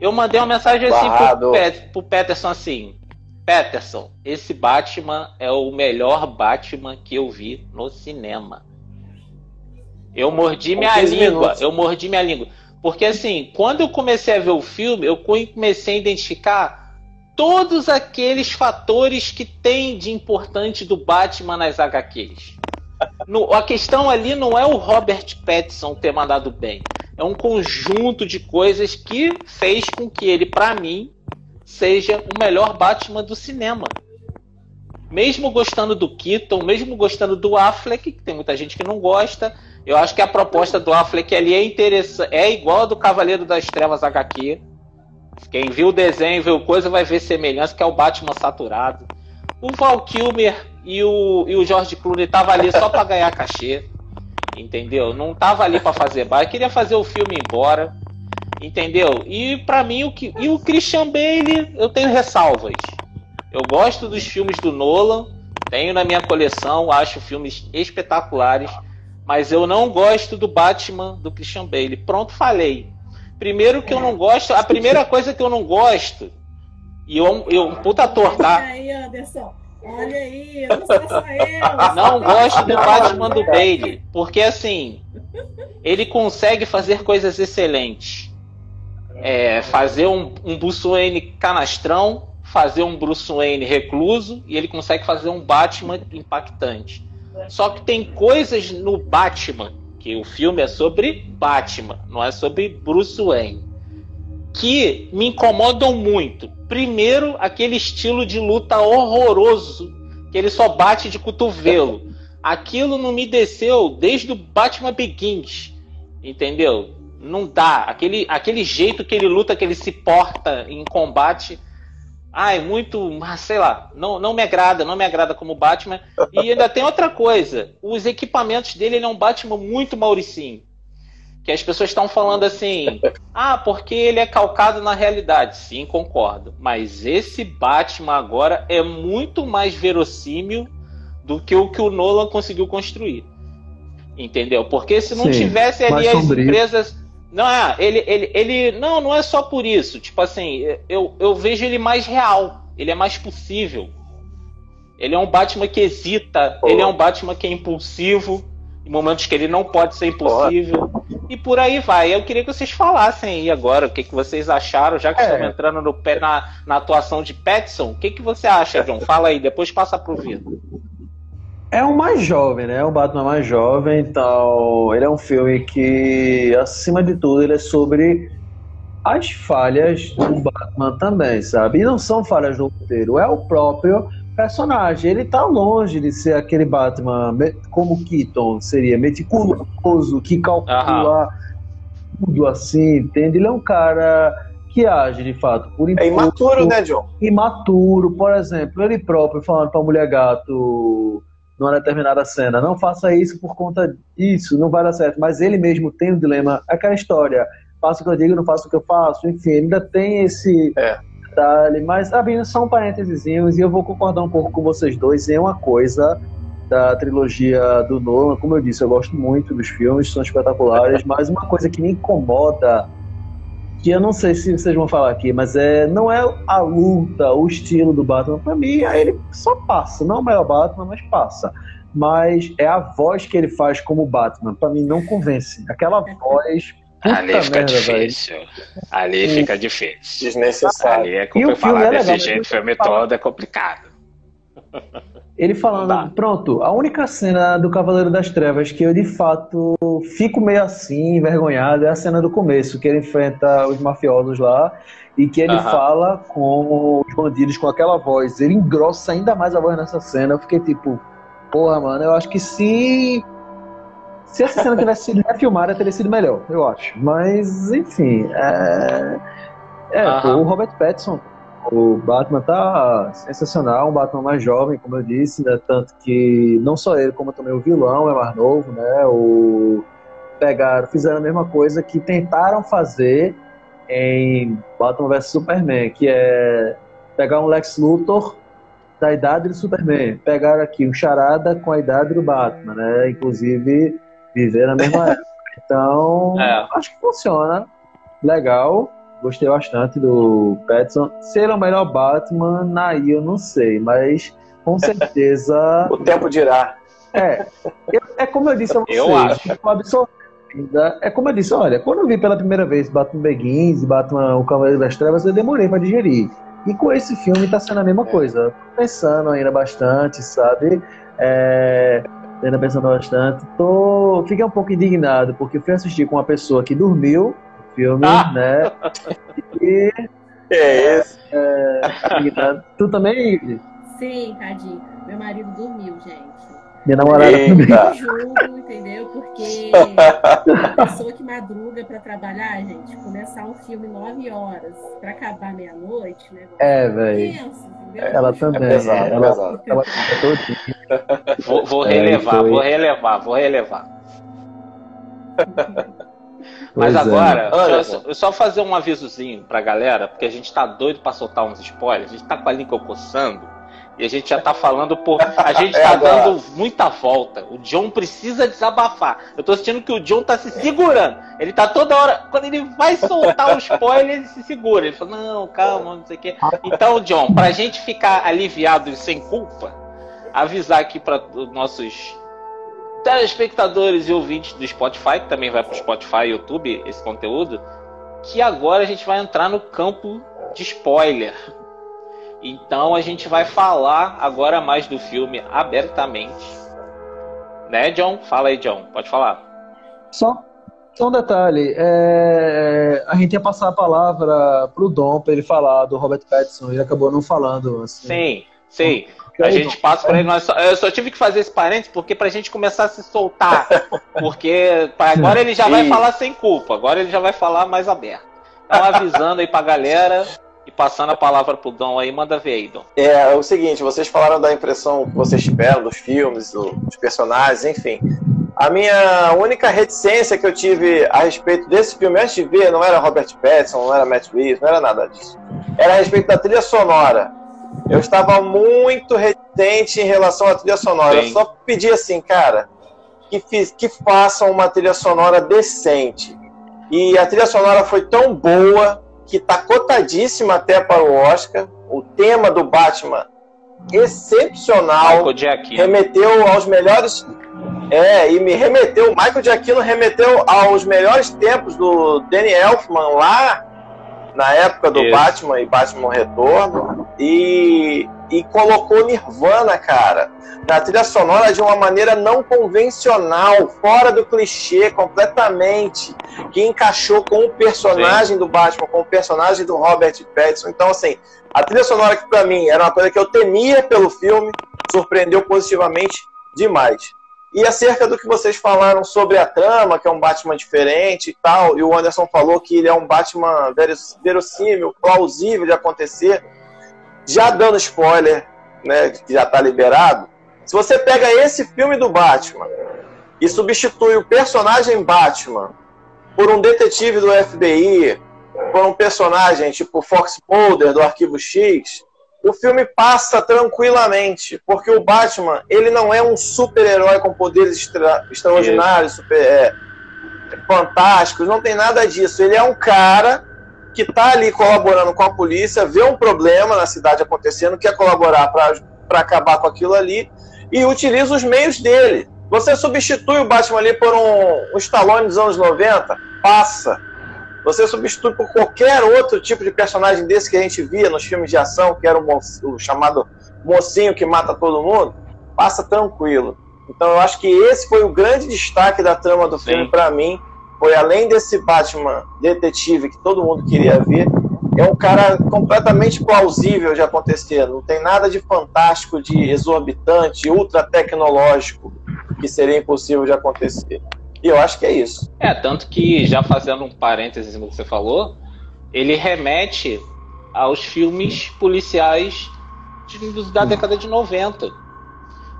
Eu mandei uma mensagem assim pro, Pet, pro Peterson assim. Peterson, esse Batman é o melhor Batman que eu vi no cinema. Eu mordi minha língua. Minutos. Eu mordi minha língua. Porque assim, quando eu comecei a ver o filme, eu comecei a identificar todos aqueles fatores que tem de importante do Batman nas HQs. No, a questão ali não é o Robert Pattinson ter mandado bem. É um conjunto de coisas que fez com que ele, para mim, seja o melhor Batman do cinema. Mesmo gostando do Keaton, mesmo gostando do Affleck, que tem muita gente que não gosta, eu acho que a proposta do Affleck ali é interessante, é igual a do Cavaleiro das Trevas HQ. Quem viu o desenho, viu coisa, vai ver semelhança, que é o Batman saturado. O Val Kilmer e o, e o George Clooney tava ali só para ganhar cachê. Entendeu? Não tava ali para fazer bar, queria fazer o filme embora. Entendeu? E para mim o que e o Christian Bale, eu tenho ressalvas. Eu gosto dos filmes do Nolan, tenho na minha coleção, acho filmes espetaculares mas eu não gosto do Batman do Christian Bale. Pronto, falei. Primeiro que eu não gosto, a primeira coisa que eu não gosto, e eu, eu um puta ator, tá? Aí, Anderson. Olha aí, eu não sou só eu. Não gosto do Batman do Bale, porque assim, ele consegue fazer coisas excelentes. É, fazer um, um Bruce Wayne canastrão, fazer um Bruce Wayne recluso, e ele consegue fazer um Batman impactante. Só que tem coisas no Batman, que o filme é sobre Batman, não é sobre Bruce Wayne, que me incomodam muito. Primeiro, aquele estilo de luta horroroso, que ele só bate de cotovelo. Aquilo não me desceu desde o Batman Begins. Entendeu? Não dá. Aquele, aquele jeito que ele luta, que ele se porta em combate. Ai, muito. Sei lá. Não, não me agrada, não me agrada como Batman. E ainda tem outra coisa. Os equipamentos dele, ele é um Batman muito Mauricinho. Que as pessoas estão falando assim. Ah, porque ele é calcado na realidade. Sim, concordo. Mas esse Batman agora é muito mais verossímil do que o que o Nolan conseguiu construir. Entendeu? Porque se não Sim, tivesse ali as sombrio. empresas não é, ele, ele, ele. Não, não é só por isso. Tipo assim, eu, eu vejo ele mais real. Ele é mais possível. Ele é um Batman que hesita. Pô. Ele é um Batman que é impulsivo. Em momentos que ele não pode ser impulsivo. Pô. E por aí vai. Eu queria que vocês falassem aí agora o que, que vocês acharam, já que é. estamos entrando no pé na, na atuação de Petson. O que, que você acha, John? Fala aí, depois passa pro Vitor. É um mais jovem, né? É um Batman mais jovem, então ele é um filme que, acima de tudo, ele é sobre as falhas do Batman também, sabe? E não são falhas do roteiro, é o próprio personagem. Ele tá longe de ser aquele Batman como Keaton seria, meticuloso, que calcula tudo assim, entende? Ele é um cara que age de fato por impulso. É imaturo, né, John? Imaturo, por exemplo, ele próprio falando pra mulher gato numa determinada cena. Não faça isso por conta disso, não vai dar certo. Mas ele mesmo tem um dilema, aquela história, faço o que eu digo, não faço o que eu faço, enfim, ainda tem esse é. Detalhe. Mas abrindo só um parênteses, e eu vou concordar um pouco com vocês dois em uma coisa da trilogia do Nolan. Como eu disse, eu gosto muito dos filmes, são espetaculares, mas uma coisa que me incomoda que eu não sei se vocês vão falar aqui, mas é não é a luta, o estilo do Batman. Para mim, ele só passa. Não é o melhor Batman, mas passa. Mas é a voz que ele faz como Batman. Para mim, não convence. Aquela voz. Ali fica merda, difícil. Véio. Ali fica difícil. Desnecessário. Ali é como falar é desse jeito, filme todo é complicado. Ele falando, pronto, a única cena do Cavaleiro das Trevas que eu de fato fico meio assim, envergonhado, é a cena do começo, que ele enfrenta os mafiosos lá e que ele fala com os bandidos com aquela voz. Ele engrossa ainda mais a voz nessa cena. Eu fiquei tipo, porra, mano, eu acho que se. Se essa cena tivesse sido refilmada, teria sido melhor, eu acho. Mas, enfim. É, é o Robert Pattinson o Batman tá sensacional, um Batman mais jovem, como eu disse, né? Tanto que não só ele, como também o vilão é mais novo, né? O pegaram, fizeram a mesma coisa que tentaram fazer em Batman vs Superman, que é pegar um Lex Luthor da idade do Superman, pegaram aqui um Charada com a idade do Batman, né? Inclusive viver na mesma época. Então, é. acho que funciona. Legal. Gostei bastante do Pattinson. Se ele é o melhor Batman, aí eu não sei, mas com certeza. o tempo dirá. É. Eu, é como eu disse a vocês. Eu acho. É como eu disse, olha, quando eu vi pela primeira vez Batman Begins e Batman O Cavaleiro das Trevas, eu demorei para digerir. E com esse filme tá sendo a mesma é. coisa. Tô pensando ainda bastante, sabe? É, ainda pensando bastante. Tô, fiquei um pouco indignado, porque eu fui assistir com uma pessoa que dormiu filme, ah. né? E, é esse. É, tu também, Sim, tadinho. Meu marido dormiu, gente. Minha namorada também. Eu julgo, entendeu? Porque a pessoa que madruga para trabalhar, gente, começar um filme 9 horas para acabar meia-noite, né? É, velho. Ela também. É pesado, ela, é pesado. Ela, ela, vou, vou relevar, é, vou relevar, vou relevar. Mas pois é. agora, é. só, eu só fazer um avisozinho pra galera, porque a gente tá doido pra soltar uns spoilers, a gente tá com a língua coçando. E a gente já tá falando por. A gente é tá dando muita volta. O John precisa desabafar. Eu tô sentindo que o John tá se segurando. Ele tá toda hora. Quando ele vai soltar o spoiler, ele se segura. Ele fala, não, calma, não sei o quê. Então, John, pra gente ficar aliviado e sem culpa, avisar aqui para os nossos telespectadores e ouvintes do Spotify, que também vai para o Spotify e YouTube esse conteúdo, que agora a gente vai entrar no campo de spoiler. Então a gente vai falar agora mais do filme abertamente. Né, John? Fala aí, John. Pode falar. Só, só um detalhe. É, a gente ia passar a palavra pro Dom para ele falar do Robert Pattinson. Ele acabou não falando. Assim. Sim, sim. a gente passa por aí. Nós só, eu só tive que fazer esse parênteses porque pra gente começar a se soltar. Porque agora ele já vai falar sem culpa, agora ele já vai falar mais aberto. Então avisando aí pra galera e passando a palavra pro Dom aí, manda ver aí, Dom. É, é o seguinte, vocês falaram da impressão que vocês tiveram dos filmes, dos personagens, enfim. A minha única reticência que eu tive a respeito desse filme antes de ver não era Robert Pattinson, não era Matt Reeves, não era nada disso. Era a respeito da trilha sonora. Eu estava muito reticente em relação à trilha sonora. Sim. Eu só pedi assim, cara, que, fiz, que façam uma trilha sonora decente. E a trilha sonora foi tão boa que está cotadíssima até para o Oscar. O tema do Batman excepcional. Remeteu aos melhores é, e me remeteu, Michael Giacchino remeteu aos melhores tempos do Danny Elfman lá na época do Isso. Batman e Batman Retorno e, e colocou Nirvana, cara, na trilha sonora de uma maneira não convencional, fora do clichê completamente, que encaixou com o personagem Sim. do Batman, com o personagem do Robert Pattinson. Então, assim, a trilha sonora que para mim era uma coisa que eu temia pelo filme, surpreendeu positivamente demais. E acerca do que vocês falaram sobre a trama, que é um Batman diferente e tal, e o Anderson falou que ele é um Batman verossímil, plausível de acontecer, já dando spoiler, né, que já está liberado, se você pega esse filme do Batman e substitui o personagem Batman por um detetive do FBI, por um personagem tipo Fox Mulder do Arquivo X, o filme passa tranquilamente, porque o Batman ele não é um super-herói com poderes extra, extraordinários, super, é, fantásticos, não tem nada disso. Ele é um cara que está ali colaborando com a polícia, vê um problema na cidade acontecendo, quer colaborar para acabar com aquilo ali e utiliza os meios dele. Você substitui o Batman ali por um, um Stallone dos anos 90, passa. Você substitui por qualquer outro tipo de personagem desse que a gente via nos filmes de ação, que era o, o chamado mocinho que mata todo mundo, passa tranquilo. Então eu acho que esse foi o grande destaque da trama do filme para mim. Foi além desse Batman detetive que todo mundo queria ver, é um cara completamente plausível de acontecer. Não tem nada de fantástico, de exorbitante, ultra tecnológico que seria impossível de acontecer. E eu acho que é isso. É, tanto que, já fazendo um parênteses no que você falou, ele remete aos filmes policiais de, da década de 90.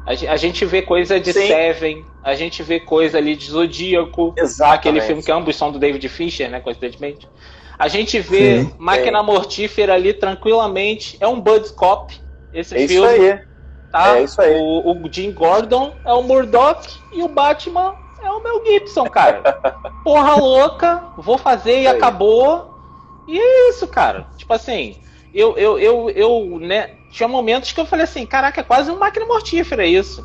A, a gente vê coisa de Sim. Seven, a gente vê coisa ali de Zodíaco, Exatamente. aquele filme que ambos são do David Fincher, né, coincidentemente. A gente vê Sim, Máquina é. Mortífera ali tranquilamente, é um Bud Cop, esse é filme. Isso aí. Tá? É isso aí. O, o Jim Gordon é o Murdoch e o Batman é o Mel Gibson, cara. Porra louca, vou fazer e acabou. E é isso, cara. Tipo assim, eu, eu, eu, eu, né, tinha momentos que eu falei assim, caraca, é quase uma máquina mortífera isso.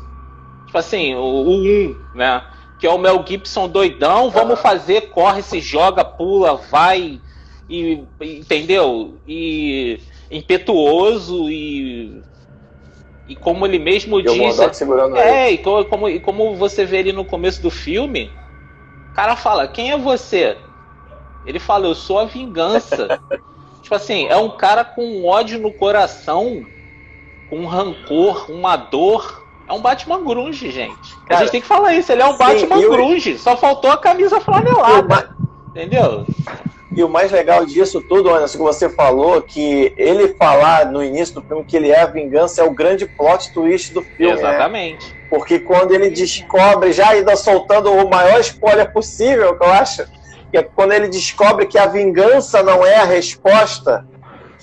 Tipo assim, o, o 1, né? Que é o Mel Gibson doidão, vamos fazer, corre, se joga, pula, vai, e, entendeu? E impetuoso e e como ele mesmo diz. É, e como, como, e como você vê ali no começo do filme, o cara fala, quem é você? Ele fala, eu sou a vingança. tipo assim, é um cara com ódio no coração, com um rancor, uma dor. É um Batman grunge, gente. Cara, a gente tem que falar isso, ele é um sim, Batman eu... grunge. Só faltou a camisa flanelada. Entendeu? E o mais legal disso tudo, Anderson, que você falou, que ele falar no início do filme que ele é a vingança é o grande plot twist do filme. Né? Exatamente. Né? Porque quando ele descobre, já ainda soltando o maior spoiler possível, que eu acho, que é quando ele descobre que a vingança não é a resposta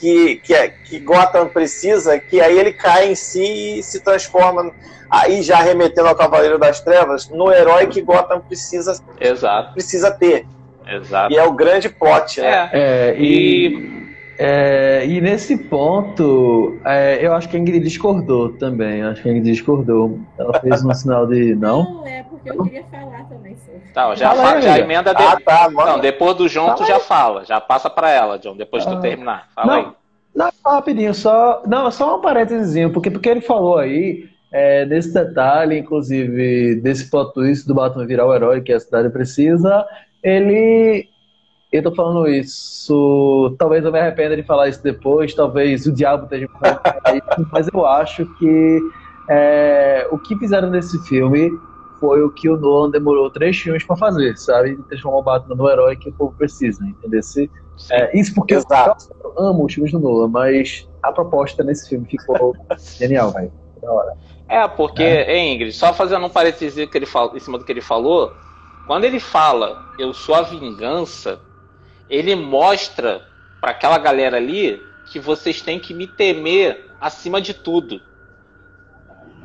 que, que, é, que Gotham precisa, que aí ele cai em si e se transforma, aí já remetendo ao Cavaleiro das Trevas, no herói que Gotham precisa, Exato. precisa ter. Exato. E é o grande plot, né? É, é e, é, e nesse ponto, é, eu acho que a Ingrid discordou também. Eu acho que a Ingrid discordou. Ela fez um sinal de não. Não, é porque eu queria falar também sobre. Tá, já, fala, já emenda de... ah, tá, Não, depois do João, tu já fala. Já passa pra ela, John, depois ah, tu terminar. Fala não, aí. Não, rapidinho, só. Não, só um parênteses, porque, porque ele falou aí. É, nesse detalhe, inclusive, desse plot twist do Batman virar o herói que a cidade precisa, ele Eu tô falando isso. Talvez eu me arrependa de falar isso depois, talvez o diabo esteja me isso, mas eu acho que é, o que fizeram nesse filme foi o que o Nolan demorou três filmes para fazer, sabe? Transformar o Batman no herói que o povo precisa, entendeu? É, isso porque Exato. eu amo os filmes do Nolan, mas a proposta nesse filme ficou genial, velho. Da hora. É, porque, é. Ingrid, só fazendo um parênteses que ele fala, em cima do que ele falou, quando ele fala eu sou a vingança, ele mostra para aquela galera ali que vocês têm que me temer acima de tudo.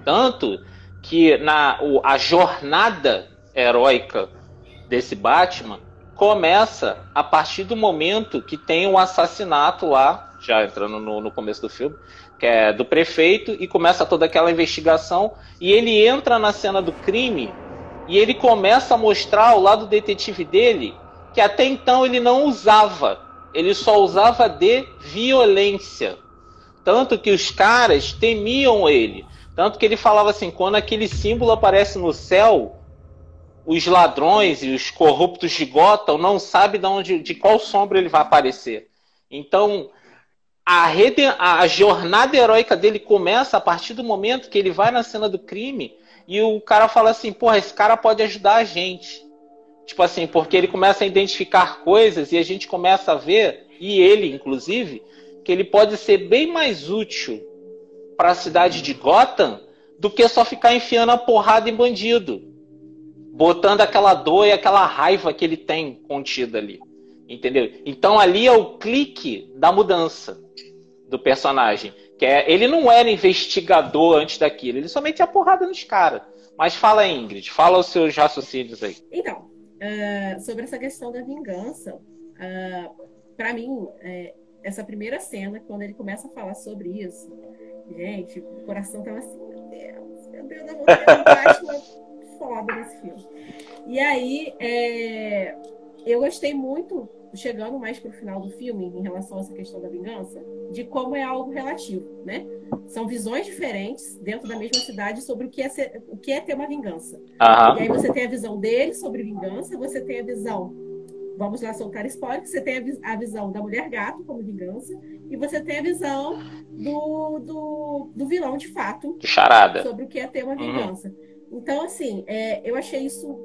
Tanto que na o, a jornada heróica desse Batman começa a partir do momento que tem o um assassinato lá, já entrando no, no começo do filme, que é do prefeito, e começa toda aquela investigação, e ele entra na cena do crime e ele começa a mostrar ao lado detetive dele que até então ele não usava, ele só usava de violência. Tanto que os caras temiam ele. Tanto que ele falava assim: quando aquele símbolo aparece no céu, os ladrões e os corruptos de Gotham não sabem de, onde, de qual sombra ele vai aparecer. Então, a, a jornada heróica dele começa a partir do momento que ele vai na cena do crime e o cara fala assim: porra, esse cara pode ajudar a gente. Tipo assim, porque ele começa a identificar coisas e a gente começa a ver, e ele inclusive, que ele pode ser bem mais útil para a cidade de Gotham do que só ficar enfiando a porrada em bandido. Botando aquela dor e aquela raiva que ele tem contida ali. Entendeu? Então ali é o clique da mudança do personagem. Que é, ele não era investigador antes daquilo, ele somente ia porrada nos caras. Mas fala, Ingrid, fala os seus raciocínios aí. Então, uh, sobre essa questão da vingança, uh, ah, para mim, é, essa primeira cena, quando ele começa a falar sobre isso, gente, o coração tava assim, meu Deus, meu Deus, ter um Batman foda nesse filme. E aí, é, eu gostei muito, chegando mais pro final do filme, em relação a essa questão da vingança, de como é algo relativo, né? São visões diferentes dentro da mesma cidade sobre o que é, ser, o que é ter uma vingança. E aí você tem a visão dele sobre vingança, você tem a visão, vamos lá soltar spoiler, você tem a, a visão da mulher gato como vingança, e você tem a visão do, do, do vilão de fato Charada. sobre o que é ter uma uhum. vingança. Uhum. Então, assim, é, eu achei isso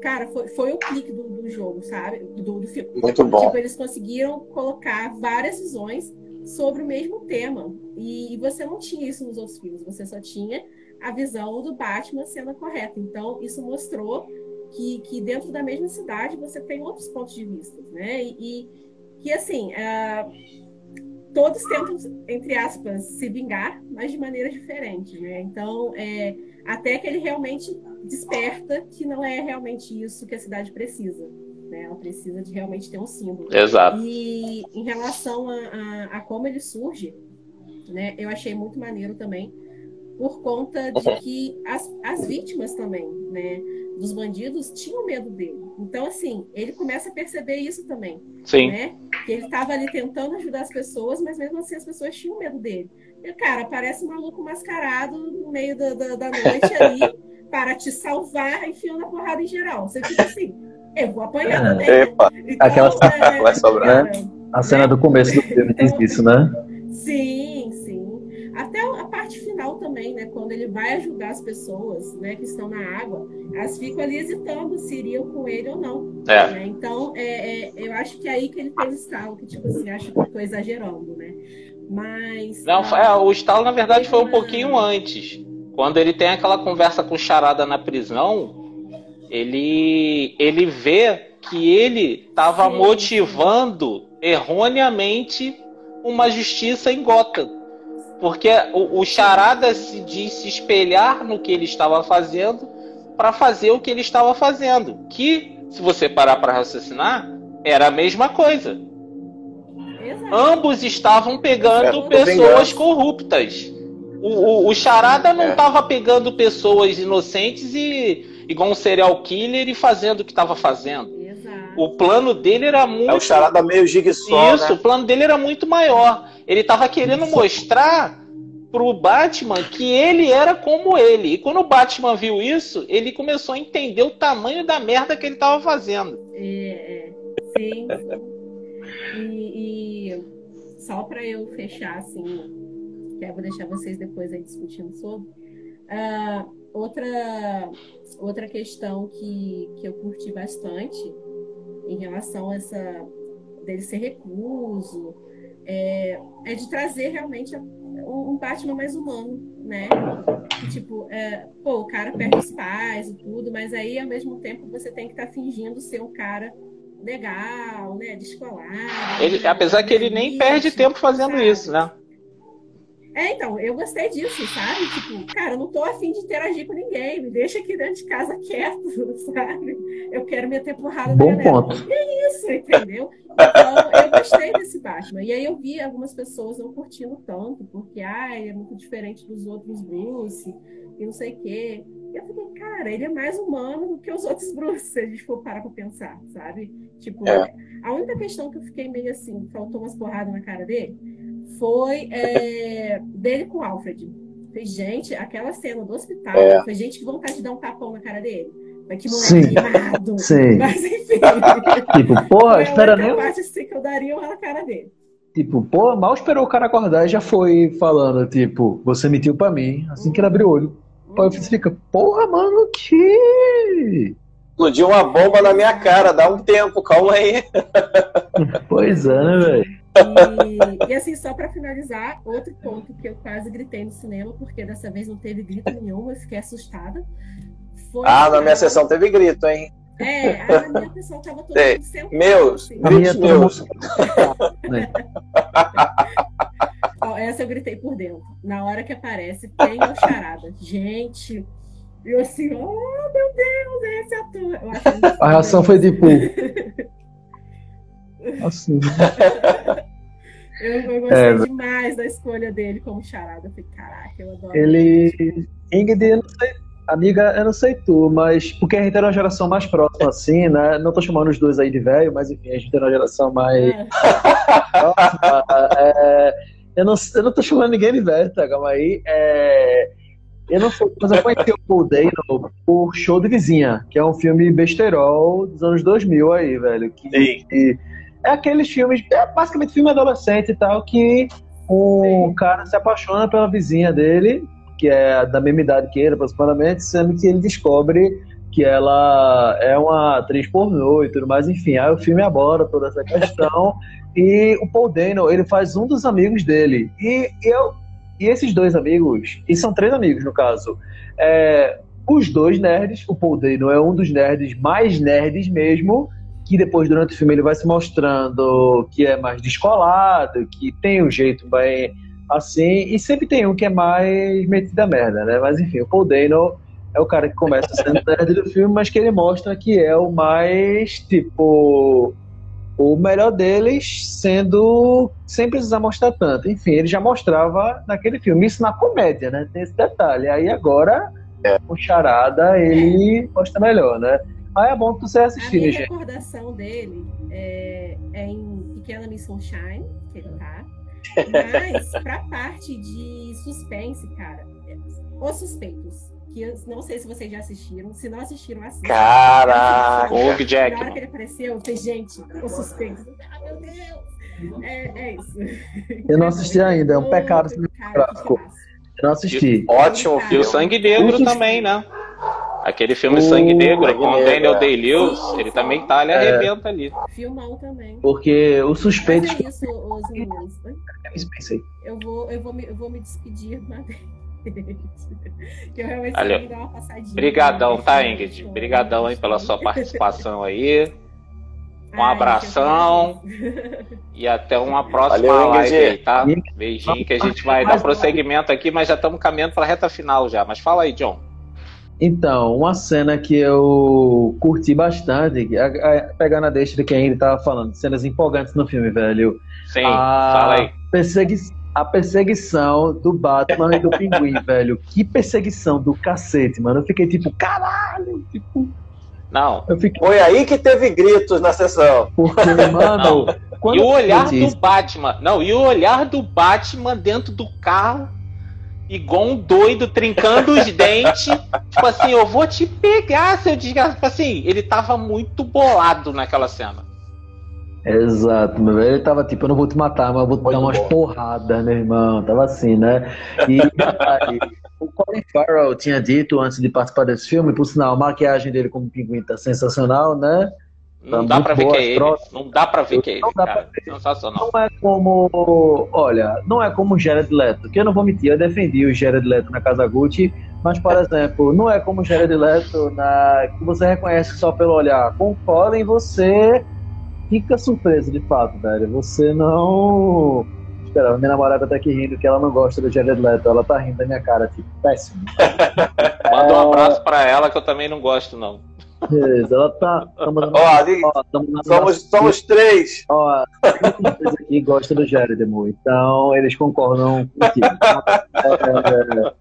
cara, foi, foi o clique do, do jogo, sabe? Do, do filme. Muito bom. Tipo, eles conseguiram colocar várias visões sobre o mesmo tema. E, e, você não tinha isso nos outros filmes, você só tinha a visão do Batman sendo a correta. Então, isso mostrou que, que dentro da mesma cidade você tem outros pontos de vista, né? E, que, assim, uh, todos tentam, entre aspas, se vingar, mas de maneiras diferentes, né? Então, é, até que ele realmente desperta que não é realmente isso que a cidade precisa. Né? Ela precisa de realmente ter um símbolo. Exato. E em relação a, a, a como ele surge, né, eu achei muito maneiro também, por conta de uhum. que as, as vítimas também, né, dos bandidos tinham medo dele. Então, assim, ele começa a perceber isso também. Sim. Né? Que ele estava ali tentando ajudar as pessoas, mas mesmo assim as pessoas tinham medo dele. E, cara, parece um maluco mascarado no meio da, da, da noite ali para te salvar, enfiando a porrada em geral. Você fica assim, eu vou apanhar é. também. Epa. Então, Aquela é, vai sobrar. Né? A cena do começo do filme então, diz isso, né? Sim. Também, né? Quando ele vai ajudar as pessoas né, que estão na água, elas ficam ali hesitando se iriam com ele ou não. É. Né? Então, é, é, eu acho que é aí que ele fez o estalo, que tipo assim, acho que eu tô exagerando, né? Mas. Não, é, o estalo, na verdade, foi um pouquinho antes. Quando ele tem aquela conversa com o Charada na prisão, ele, ele vê que ele estava motivando erroneamente uma justiça em Gotham. Porque o, o Charada se diz se espelhar no que ele estava fazendo para fazer o que ele estava fazendo. Que, se você parar para raciocinar, era a mesma coisa. Exato. Ambos estavam pegando é, pessoas corruptas. O, o, o Charada não estava é. pegando pessoas inocentes e igual um serial killer e fazendo o que estava fazendo. O plano dele era muito. É o Charada meio gig-só, Isso, né? o plano dele era muito maior. Ele estava querendo mostrar pro Batman que ele era como ele. E quando o Batman viu isso, ele começou a entender o tamanho da merda que ele estava fazendo. É, é. Sim, Sim. E, e só para eu fechar, assim, que eu vou deixar vocês depois aí discutindo sobre. Uh, outra, outra questão que, que eu curti bastante em relação a essa dele ser recluso é, é de trazer realmente um Batman mais humano, né? Que, tipo, é, pô, o cara perde os pais e tudo, mas aí ao mesmo tempo você tem que estar tá fingindo ser um cara legal, né? Descolado. Ele, apesar que ele nem perde tempo fazendo sabe? isso, né? É, então, eu gostei disso, sabe? Tipo, cara, eu não tô afim de interagir com ninguém, me deixa aqui dentro de casa quieto, sabe? Eu quero meter porrada Bom na galera. Ponto. E é isso, entendeu? Então, eu gostei desse Batman. E aí eu vi algumas pessoas não curtindo tanto, porque, ai, é muito diferente dos outros Bruce, e não sei o quê. E eu fiquei, cara, ele é mais humano do que os outros Bruce, se a gente for parar pra pensar, sabe? Tipo, é. a única questão que eu fiquei meio assim, faltou umas porradas na cara dele, foi é, dele com o Alfred. Foi gente, aquela cena do hospital, é. foi gente que vontade de dar um tapão na cara dele. Mas que moleque Sim. animado. Sim. Mas enfim. tipo, porra, espera nem. parte assim que eu daria uma na cara dele. Tipo, pô, mal esperou o cara acordar e já foi falando, tipo, você mentiu pra mim, assim que ele abriu o olho. Uhum. Aí você fica, porra, mano, que. Explodiu uma bomba na minha cara, dá um tempo, calma aí. pois é, né, velho? E, e, assim, só para finalizar, outro ponto que eu quase gritei no cinema, porque dessa vez não teve grito nenhum, eu fiquei assustada. Foi ah, na minha sessão teve grito, hein? É, a minha pessoa tava todo é, Meus, assim. gritos meus. Ó, essa eu gritei por dentro. Na hora que aparece, tem o charada. Gente, eu assim, oh meu Deus, é esse ator. a reação foi tipo. Assim. eu, eu gostei é, demais da escolha dele como charada. Eu falei, caraca, eu adoro. Ele. Ingrid, eu não sei, amiga, eu não sei tu, mas porque a gente era uma geração mais próxima, assim, né? Não tô chamando os dois aí de velho, mas enfim, a gente era uma geração mais é. próxima. É, eu, não, eu não tô chamando ninguém de velho, tá? Calma aí. É, eu não sei, mas eu conheci o Paul Dano por Show de Vizinha, que é um filme besterol dos anos 2000 aí, velho. Que, que é aqueles filmes, é basicamente filme adolescente e tal, que o Sim. cara se apaixona pela vizinha dele, que é da mesma idade que ele, aproximadamente, sendo que ele descobre que ela é uma atriz pornô e tudo mais, enfim, aí o filme aborda toda essa questão e o Paul Dano, ele faz um dos amigos dele e eu e esses dois amigos, e são três amigos no caso, é, os dois nerds, o Paul Dano é um dos nerds mais nerds mesmo, que depois durante o filme ele vai se mostrando que é mais descolado, que tem um jeito bem assim, e sempre tem um que é mais metido a merda, né? Mas enfim, o Paul Dano é o cara que começa sendo nerd do filme, mas que ele mostra que é o mais, tipo, o melhor deles sendo sem precisar mostrar tanto. Enfim, ele já mostrava naquele filme, isso na comédia, né? Tem esse detalhe. Aí agora, é. o Charada, ele mostra melhor, né? Ah, é bom que você assistir, A gente. recordação dele é, é, em Pequena Miss Sunshine, que ele tá. Mas, pra parte de suspense, cara, Os Suspeitos, que eu não sei se vocês já assistiram. Se não assistiram, assistam. Caraca! O Hugh Jackman. Na hora que ele apareceu, tem gente, Os Suspeitos. Ah, meu Deus! É, é isso. Eu não assisti ainda, é um pecado. Cara, eu não assisti. Ótimo. E o Sangue Negro também, né? Aquele filme Sangue Negro com o Daniel Day-Lewis, ele também tá, ele é. arrebenta ali. Filmão também. Porque o suspeito. Mas é isso, os meninos. Eu vou, eu, vou me, eu vou me despedir vez. que eu realmente Valeu. dar uma passadinha. Obrigadão, tá, Ingrid? Obrigadão aí pela sua participação aí. Um Ai, abração e até uma próxima Valeu, live aí, tá? Beijinho que a gente vai dar prosseguimento aqui, mas já estamos caminhando para a reta final já. Mas fala aí, John. Então, uma cena que eu curti bastante, pegando a deixa de quem ele tava falando, cenas empolgantes no filme, velho. Sim, a fala aí. Persegui a perseguição do Batman e do Pinguim, velho. Que perseguição do cacete, mano. Eu fiquei tipo, caralho, tipo. Não. Fiquei... Foi aí que teve gritos na sessão. Porque, mano. e o olhar do Batman. Não, e o olhar do Batman dentro do carro igual um doido, trincando os dentes. Tipo assim, eu vou te pegar, seu desgraçado. Tipo assim, ele tava muito bolado naquela cena. Exato, meu velho. Ele tava tipo, eu não vou te matar, mas eu vou te Muito dar umas bom. porradas, meu irmão. Tava assim, né? E aí, o Colin Farrell tinha dito antes de participar desse filme, por sinal, a maquiagem dele como pinguim tá sensacional, né? Não Tá dá pra ver boa que é ele. Não dá pra ver que é ele, Não dá pra cara. Sensacional. Não é como. Olha, não é como o Jared Leto, que eu não vou mentir, eu defendi o Jared Leto na Casa Gucci, mas, por exemplo, não é como o Jared Leto na, que você reconhece só pelo olhar. Com o Colin, você fica surpreso, de fato, velho. Você não. Espera, minha namorada tá aqui rindo que ela não gosta do Jared Leto, ela tá rindo da minha cara, tipo, péssimo. Manda um abraço pra ela que eu também não gosto, não. Beleza, ela tá. tá Ó, ali, ó, tá somos, somos três. Ó, vocês aqui gostam do Jared Moore, então eles concordam contigo. É,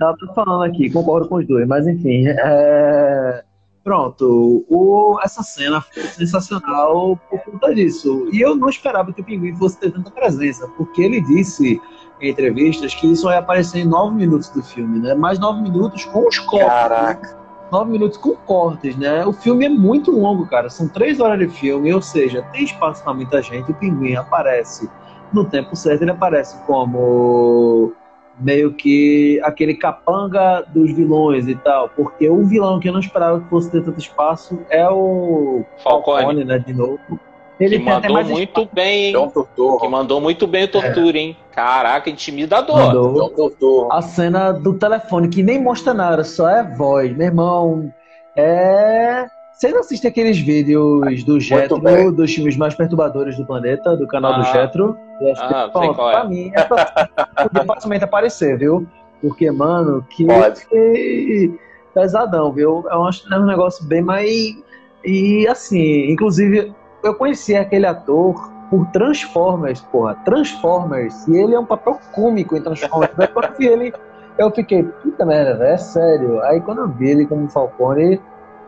ela tá falando aqui, concordo com os dois, mas enfim. é, pronto, o, essa cena foi sensacional por conta disso. E eu não esperava que o Pinguim fosse ter tanta presença, porque ele disse em entrevistas que isso vai aparecer em nove minutos do filme, né? Mais nove minutos com os cortes. Caraca. nove minutos com cortes, né? O filme é muito longo, cara. São três horas de filme, ou seja, tem espaço para muita gente. O pinguim aparece no tempo certo, ele aparece como meio que aquele capanga dos vilões e tal. Porque o vilão que eu não esperava que fosse ter tanto espaço é o Falcone. né? De novo. Que Ele até mandou muito bem, João hein? Torturro. Que mandou muito bem o Tortura, hein? Caraca, intimidador. Mandou. Torturro. A cena do telefone, que nem mostra nada, só é voz. Meu irmão, é. Vocês assistem aqueles vídeos do Jetro, bem. dos filmes mais perturbadores do planeta, do canal do Ah. Jetro? Eu acho que, Ah, sei pronto, qual é. pra mim, essa pode facilmente aparecer, viu? Porque, mano, que Pode. pesadão, viu? É um, é um negócio bem mais. E assim, inclusive, eu conheci aquele ator por Transformers, porra, Transformers, e ele é um papel cômico em Transformers. Daí quando eu vi ele, eu fiquei, puta merda, é sério. Aí quando eu vi ele como Falcone,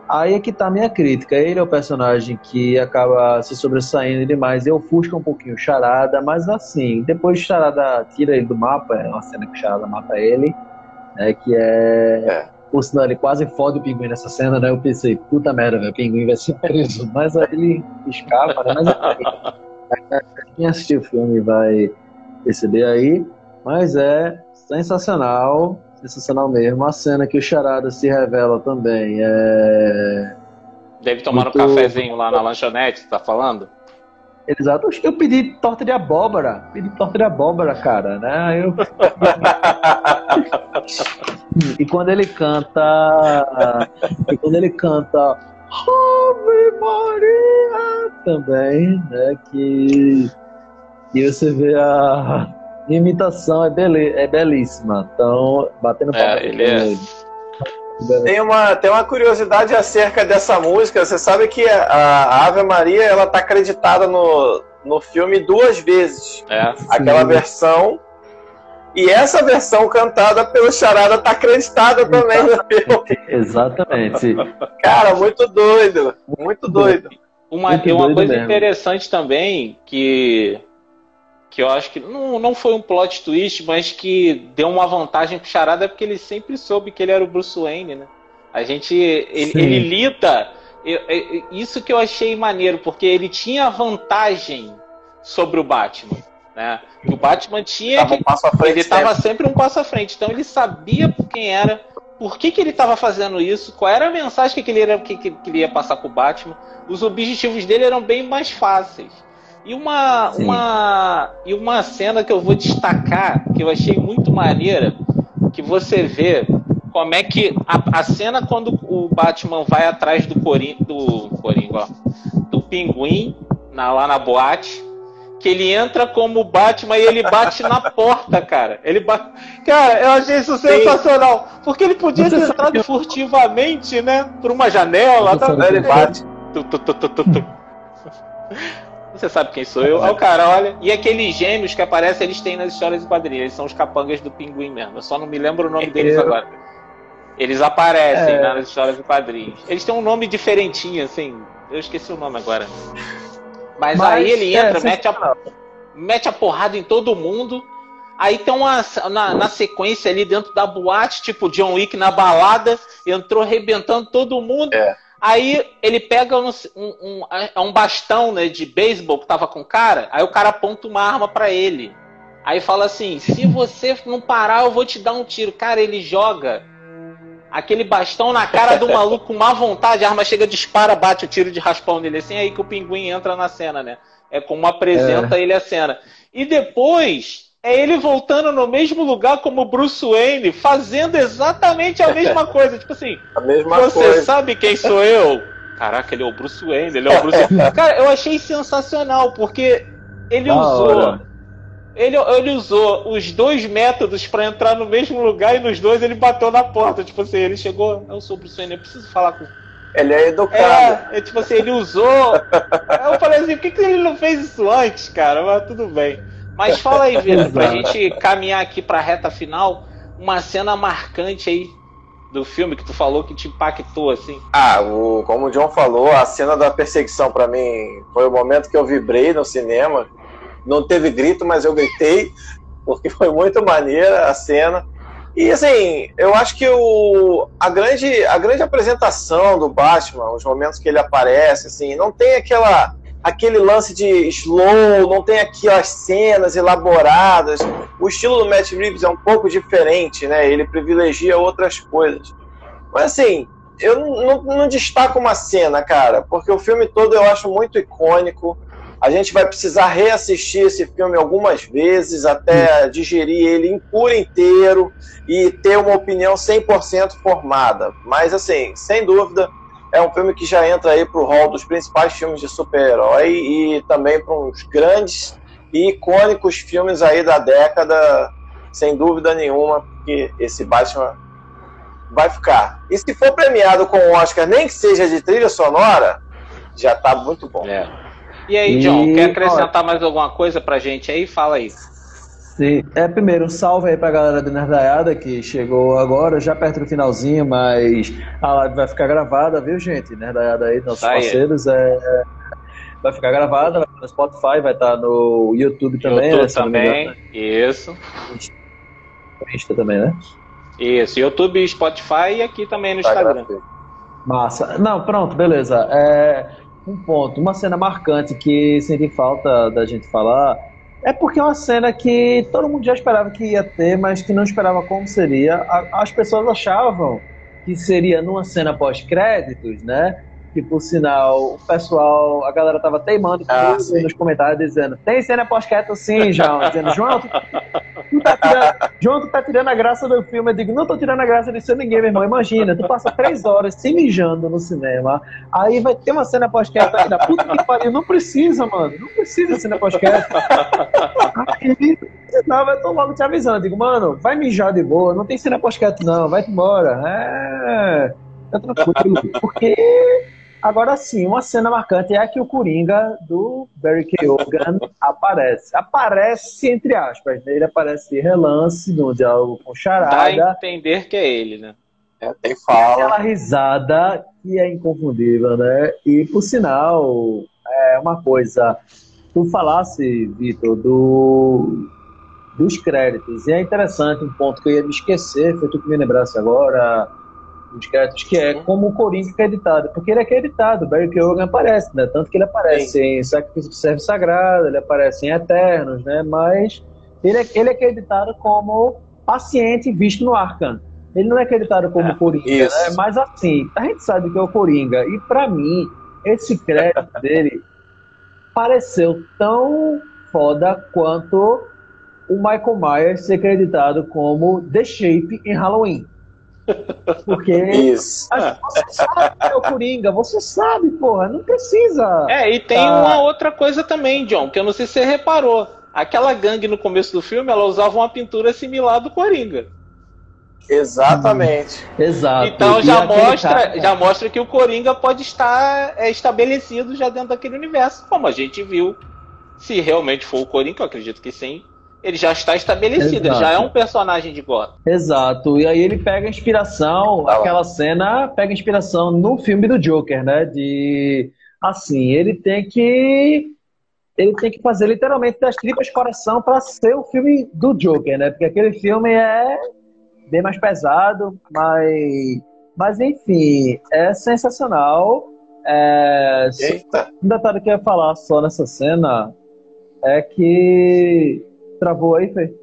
aí é que tá a minha crítica. Ele é o personagem que acaba se sobressaindo demais. Eu ofusca um pouquinho o Charada, mas assim, depois o Charada tira ele do mapa, é uma cena que o Charada mata ele, né, que é... É. Por sinal, ele quase fode o pinguim nessa cena, né? Eu pensei, puta merda, velho, o pinguim vai ser preso. Mas aí ele escapa, né? Mas enfim, quem assistiu o filme vai perceber aí. Mas é sensacional, sensacional mesmo. A cena que o Charada se revela também é. Deve tomar um Muito- cafezinho lá na lanchonete, tá falando? Exato, eu pedi torta de abóbora. Pedi torta de abóbora, cara, né? Eu... e quando ele canta. E quando ele canta. Ave Maria! Também, né? Que. E você vê a imitação é, bele... é belíssima. Então, batendo É, palma ele é- Tem uma, tem uma curiosidade acerca dessa música. Você sabe que a, a Ave Maria ela tá acreditada no, no filme duas vezes. É. Aquela versão. E essa versão cantada pelo Charada tá acreditada também no filme. Exatamente. Cara, muito doido. Muito doido. Uma, Muito e uma doido coisa mesmo. interessante também, que, que eu acho que não, não foi um plot twist, mas que deu uma vantagem pro Charada, é porque ele sempre soube que ele era o Bruce Wayne, né? A gente. Ele, ele lida. eu- eu- isso que eu achei maneiro, porque ele tinha vantagem sobre o Batman. Né? Que o Batman tinha Tava que um passo à frente. ele estava sempre um passo à frente, então ele sabia quem era, por que, que ele estava fazendo isso, qual era a mensagem que ele, era, que, que ele ia passar pro Batman. Os objetivos dele eram bem mais fáceis. E uma, Sim. uma, e uma cena que eu vou destacar, que eu achei muito maneira, que você vê como é que a, a cena quando o Batman vai atrás do Coringa, do, Coringa, do Pinguim na- lá na boate, que ele entra como Batman e ele bate na porta, cara. Ele bate... Cara, eu achei isso sensacional. Porque ele podia Você ter entrado furtivamente, né? Por uma janela. Tá... ele bate. Tu, tu, tu, tu, tu, tu. Você sabe quem sou eu? Aí o cara, olha. E aqueles gêmeos que aparecem, eles têm nas histórias de quadrinhos. Eles são os capangas do pinguim mesmo. Eu só não me lembro o nome deles Eu- agora. Eles aparecem É. nas histórias de quadrinhos. Eles têm um nome diferentinho, assim. Eu esqueci o nome agora. Mas, Mas, aí ele é, entra, mete, a, mete a porrada em todo mundo. Aí tem uma. Na, na sequência ali dentro da boate, tipo John Wick na balada, entrou arrebentando todo mundo. É. Aí ele pega um, um, um, um bastão né, de beisebol que tava com o cara, aí o cara aponta uma arma para ele. Aí fala assim: se você não parar, eu vou te dar um tiro. Cara, ele joga aquele bastão na cara do maluco com má vontade, a arma chega, dispara, bate o tiro de raspão nele. Assim é aí que o pinguim entra na cena, né? É como apresenta é. ele a cena. E depois é ele voltando no mesmo lugar como Bruce Wayne, fazendo exatamente a mesma coisa. Tipo assim, a mesma você coisa. sabe quem sou eu? Caraca, ele é o Bruce Wayne, ele é o Bruce Wayne. Cara, eu achei sensacional, porque ele usou. Ele, ele usou os dois métodos para entrar no mesmo lugar e nos dois ele bateu na porta. Tipo assim, ele chegou, eu sou o Bruce Wayne, eu preciso falar com ele é educado. É, é tipo assim, ele usou. eu falei assim, por que, que ele não fez isso antes, cara? Mas tudo bem. Mas fala aí, Vitor, pra gente caminhar aqui pra reta final, uma cena marcante aí do filme que tu falou que te impactou, assim. Ah, o, como o John falou, a cena da perseguição para mim foi o momento que eu vibrei no cinema. Não teve grito, mas eu gritei, porque foi muito maneira a cena. E assim, eu acho que o, a, grande, a grande apresentação do Batman, os momentos que ele aparece, assim, não tem aquela aquele lance de slow, não tem aquelas cenas elaboradas. O estilo do Matt Reeves é um pouco diferente, né? Ele privilegia outras coisas. Mas assim, eu não, não, destaco uma cena, cara, porque o filme todo eu acho muito icônico. A gente vai precisar reassistir esse filme algumas vezes até digerir ele por inteiro e ter uma opinião 100% formada. Mas, assim, sem dúvida, é um filme que já entra aí pro hall dos principais filmes de super-herói e também para uns grandes e icônicos filmes aí da década, sem dúvida nenhuma, que esse Batman vai ficar. E se for premiado com o Oscar, nem que seja de trilha sonora, já tá muito bom. É. E aí, John, e... quer acrescentar mais alguma coisa pra gente aí? Fala aí. Sim. É, primeiro, um salve aí pra galera do Nerdaiada que chegou agora, já perto do finalzinho, mas a live vai ficar gravada, viu, gente? Nerdaiada aí, nossos tá parceiros, é, vai ficar gravada, vai estar no Spotify, vai estar no YouTube também. YouTube né, também, isso. Insta também, né? Isso, YouTube, Spotify e aqui também no tá Instagram. Massa. Não, pronto, beleza. É, um ponto, uma cena marcante que senti falta da gente falar é porque é uma cena que todo mundo já esperava que ia ter, mas que não esperava como seria. As pessoas achavam que seria numa cena pós-créditos, né? Que por sinal, o pessoal, a galera tava teimando ah, nos comentários dizendo: tem cena pós-crédito sim, João. Dizendo, João, tu, tu tá tirando, João, tu tá tirando a graça do filme. Eu digo, não tô tirando a graça de ser ninguém, meu irmão. Imagina, tu passa três horas se mijando no cinema, aí vai ter uma cena pós-crédito ainda. Puta que pariu, não precisa, mano. Não precisa de cena pós-crédito. Não, eu tô logo te avisando. Eu digo, mano, vai mijar de boa, não tem cena pós-crédito, não, vai embora. É. Tá tranquilo. Porque Agora sim, uma cena marcante é que o Coringa do Barry Keoghan aparece. Aparece entre aspas, né? ele aparece de relance no diálogo com Charada. Dá a entender que é ele, né? É, tem fala. Aquela risada que é inconfundível, né? E por sinal, é uma coisa. Tu falasse, Vitor, do, dos créditos. E é interessante um ponto que eu ia me esquecer, foi tu que me lembrasse agora os créditos, que é como o Coringa é editado, porque ele é acreditado, o Barry Keoghan aparece, né? Tanto que ele aparece Sim. em Sacrifício do Servo Sagrado, ele aparece em Eternos, né? Mas ele é, ele é acreditado como paciente visto no Arkham. Ele não é acreditado como é, Coringa, né? Mas assim, a gente sabe que é o Coringa, e para mim, esse crédito dele pareceu tão foda quanto o Michael Myers ser acreditado como The Shape em Halloween. Porque Isso. você sabe que é o Coringa, você sabe, porra, não precisa. É, e tem tá... uma outra coisa também, John, que eu não sei se você reparou. Aquela gangue no começo do filme, ela usava uma pintura similar do Coringa. Exatamente. Hum, exato. Então já mostra, cara... já mostra que o Coringa pode estar é, estabelecido já dentro daquele universo, como a gente viu. Se realmente for o Coringa, eu acredito que sim ele já está estabelecido, Exato. ele já é um personagem de Gotham. Exato, e aí ele pega inspiração, tá aquela cena pega inspiração no filme do Joker, né? De assim, ele tem que ele tem que fazer literalmente das tripas coração para ser o filme do Joker, né? Porque aquele filme é bem mais pesado, mais Mas enfim, é sensacional. É... Eita. Um detalhe que eu ia falar só nessa cena é que. Travou aí, Fê?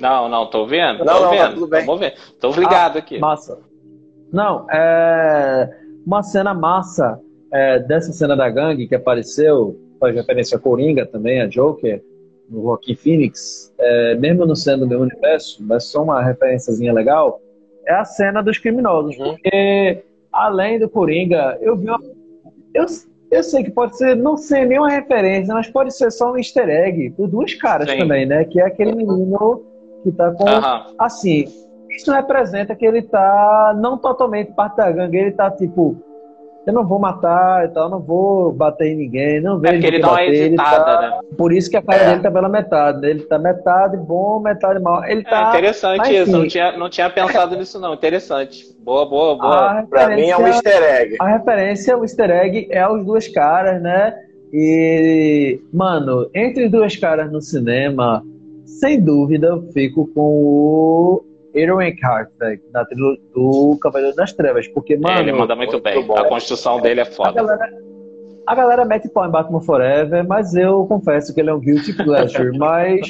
Não, não, tô vendo? Não, tô não, tá vendo. tudo bem. Tô vendo. Tô ligado Ah, aqui. Massa. Não, é uma cena massa é, dessa cena da gangue que apareceu, faz referência a Coringa também, a Joker, no Joaquin Phoenix, é, mesmo não sendo do meu universo, mas só uma referenciazinha legal, é a cena dos criminosos. Uhum. Porque, além do Coringa, eu vi uma... eu, eu sei que pode ser, não ser nenhuma referência, mas pode ser só um easter egg por duas caras Sim. também, né? Que é aquele menino que tá com assim, isso representa que ele tá não totalmente parte da gangue, ele tá tipo, eu não vou matar e tal, não vou bater em ninguém, não É vejo porque ele ninguém dá uma bater, ele hesitada, tá- né? Por isso que a cara É. dele tá pela metade, né? Ele tá metade bom, metade mal. Ele É tá. interessante mas, isso, não tinha, não tinha pensado nisso não, interessante. Boa, boa, boa. Pra mim é um easter egg. A referência, o easter egg é os duas caras, né? E, mano, entre duas caras no cinema, sem dúvida eu fico com o Aaron Eckhart, da trilogia do Cavaleiro das Trevas. Porque, mano, ele manda muito, muito bem. bom. A construção dele é a foda. galera, a galera mete pau em Batman Forever, mas eu confesso que ele é um guilty pleasure. mas,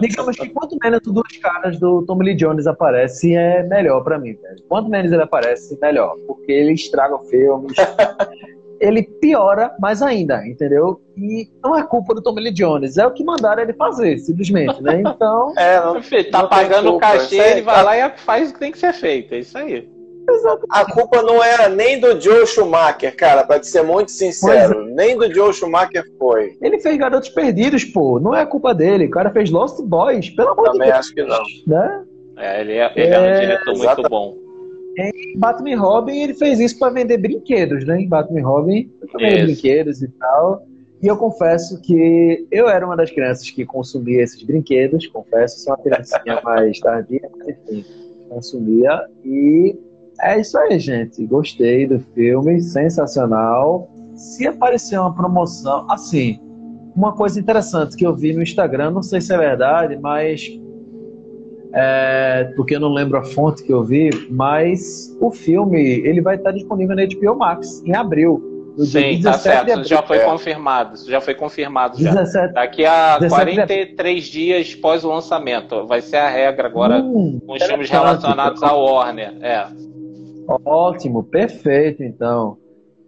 digamos que quanto menos os dois caras do Tommy Lee Jones aparecem, é melhor pra mim, velho. Quanto menos ele aparece, melhor. Porque ele estraga o filme. Ele piora mais ainda, entendeu? E não é culpa do Tommy Lee Jones, é o que mandaram ele fazer, simplesmente, né? Então, É, não, Filho, tá não pagando o cachê, aí ele vai tá- lá e faz o que tem que ser feito. É isso aí. A culpa não era nem do Joe Schumacher, cara, pra te ser muito sincero. Nem do Joe Schumacher foi. ele fez Garotos Perdidos, pô. Não é culpa dele. O cara fez Lost Boys, pelo amor de Também Deus, acho que não. né? É, ele é, ele é um É, diretor muito exatamente. Bom. Batman Robin, ele fez isso pra vender brinquedos, né? Em Batman Robin, vender Isso. brinquedos e tal. E eu confesso que eu era uma das crianças que consumia esses brinquedos, confesso, sou uma criancinha mais tardia, mas enfim, consumia. E é isso aí, gente. Gostei do filme, sensacional. Se aparecer uma promoção, assim, uma coisa interessante que eu vi no Instagram, não sei se é verdade, mas é, porque eu não lembro a fonte que eu vi, mas o filme ele vai estar disponível na HBO Max em abril, no dia Sim, tá 17 certo. Isso já foi É. confirmado. Isso já foi confirmado já. 17 Daqui a 17 de 43 dias pós o lançamento. Vai ser a regra agora Hum, com os filmes relacionados à Warner. É. Ótimo, perfeito, então.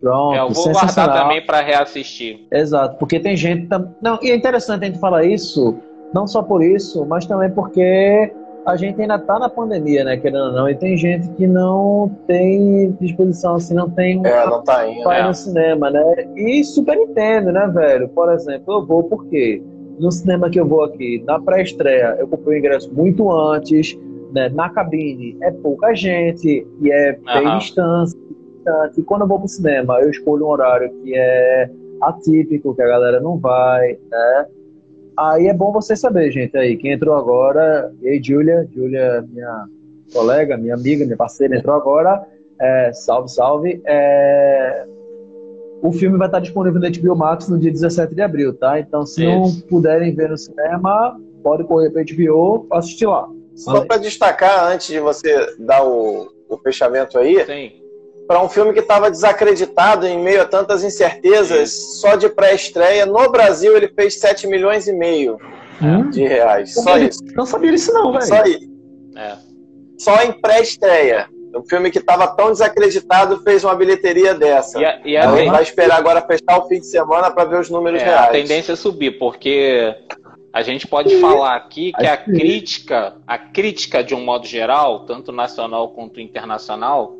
Pronto, É, eu vou guardar também para reassistir. Exato, porque tem gente. tam- Não, e é interessante a gente falar isso, não só por isso, mas também porque a gente ainda tá na pandemia, né, querendo ou não, e tem gente que não tem disposição, assim, não tem É, não tá indo. vai É. no cinema, né? E super entendo, né, velho? Por exemplo, eu vou porque no cinema que eu vou aqui, na pré-estreia, eu comprei o ingresso muito antes, né? Na cabine é pouca gente e é bem Aham. distância. distante. E quando eu vou pro cinema, eu escolho um horário que é atípico, que a galera não vai, né? Aí é bom você saber, gente, aí, quem entrou agora, e aí, Júlia, Júlia, minha colega, minha amiga, minha parceira, entrou agora, é, salve, salve, é, o filme vai estar disponível no HBO Max no dia 17 de abril, tá? Então, se não Isso. puderem ver no cinema, pode correr para HBO assistir lá. Só para destacar, antes de você dar o, o fechamento aí, Sim. Para um filme que estava desacreditado em meio a tantas incertezas, só de pré-estreia, no Brasil ele fez 7 milhões e meio Hum? de reais. Só isso. Não sabia disso não, velho. Só isso. É. Só em pré-estreia. Um filme que estava tão desacreditado fez uma bilheteria dessa. E a, e a Então, ten- vai esperar agora fechar o fim de semana para ver os números é, reais. a tendência é subir, porque a gente pode falar aqui que a Acho que- crítica, a crítica de um modo geral, tanto nacional quanto internacional,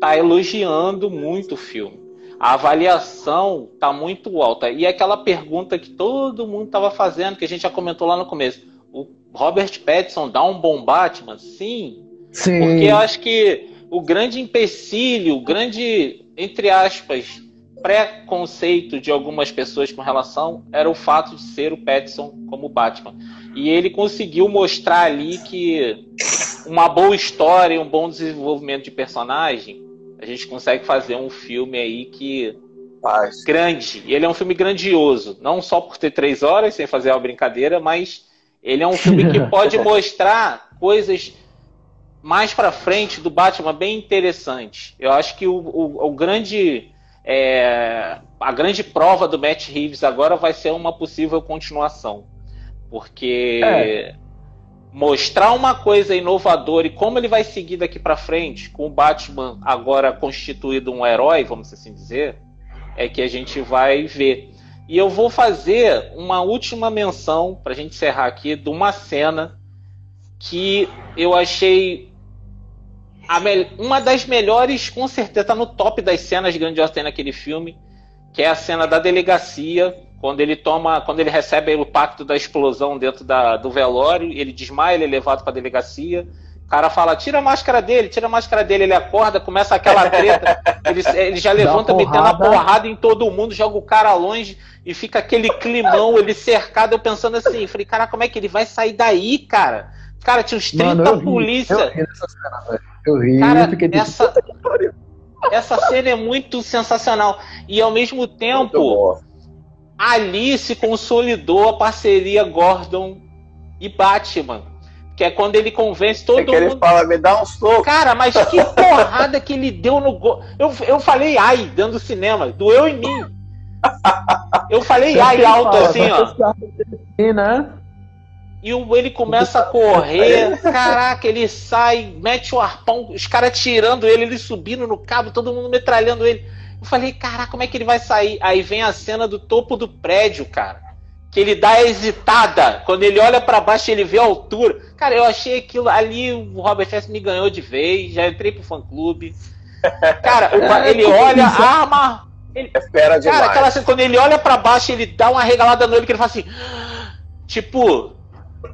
está elogiando muito o filme. A avaliação está muito alta. E aquela pergunta que todo mundo estava fazendo, que a gente já comentou lá no começo. O Robert Pattinson dá um bom Batman? Sim, Sim. porque eu acho que o grande empecilho, o grande, entre aspas, preconceito de algumas pessoas com relação era o fato de ser o Pattinson como Batman. E ele conseguiu mostrar ali que uma boa história e um bom desenvolvimento de personagem, a gente consegue fazer um filme aí que Faz. grande. E ele é um filme grandioso, não só por ter três horas, sem fazer uma brincadeira, mas ele é um filme que pode mostrar coisas mais para frente do Batman bem interessante. Eu acho que o, o, o grande é, a grande prova do Matt Reeves agora vai ser uma possível continuação, porque é. Mostrar uma coisa inovadora e como ele vai seguir daqui para frente com o Batman agora constituído um herói, vamos assim dizer, é que a gente vai ver. E eu vou fazer uma última menção para a gente encerrar aqui de uma cena que eu achei uma das melhores, com certeza, tá no top das cenas grandiosas tem naquele filme, que é a cena da delegacia, quando ele toma, quando ele recebe o pacto da explosão dentro da, do velório, ele desmaia, ele é levado para a delegacia. O cara fala, tira a máscara dele, tira a máscara dele, ele acorda, começa aquela treta, ele, ele já levanta metendo a porrada em todo mundo, joga o cara longe e fica aquele climão, ele cercado, eu pensando assim, falei, cara, como é que ele vai sair daí, cara? Cara, tinha uns 30 Mano, polícia. Eu ri nessa cena, eu ri, Cara, eu fiquei essa, essa cena é muito sensacional. E ao mesmo tempo, ali se consolidou a parceria Gordon e Batman. Que é quando ele convence todo é que mundo. Ele fala, me dá um soco. Cara, mas que porrada que ele deu no gol. Eu, eu falei ai dentro do cinema, doeu em mim. Eu falei ai alto assim, ó. Né? E o, ele começa a correr, caraca, ele sai, mete o arpão, os caras tirando ele, ele subindo no cabo, todo mundo metralhando ele. Eu falei, caraca, como é que ele vai sair? Aí vem a cena do topo do prédio, cara. Que ele dá a hesitada. Quando ele olha para baixo, ele vê a altura. Cara, eu achei aquilo ali, o Robert Fest me ganhou de vez, já entrei pro fã clube. Cara, é, ele olha, arma. Ele, Espera demais. Cara, aquela cena, quando ele olha para baixo, ele dá uma regalada no olho que ele fala assim. Tipo,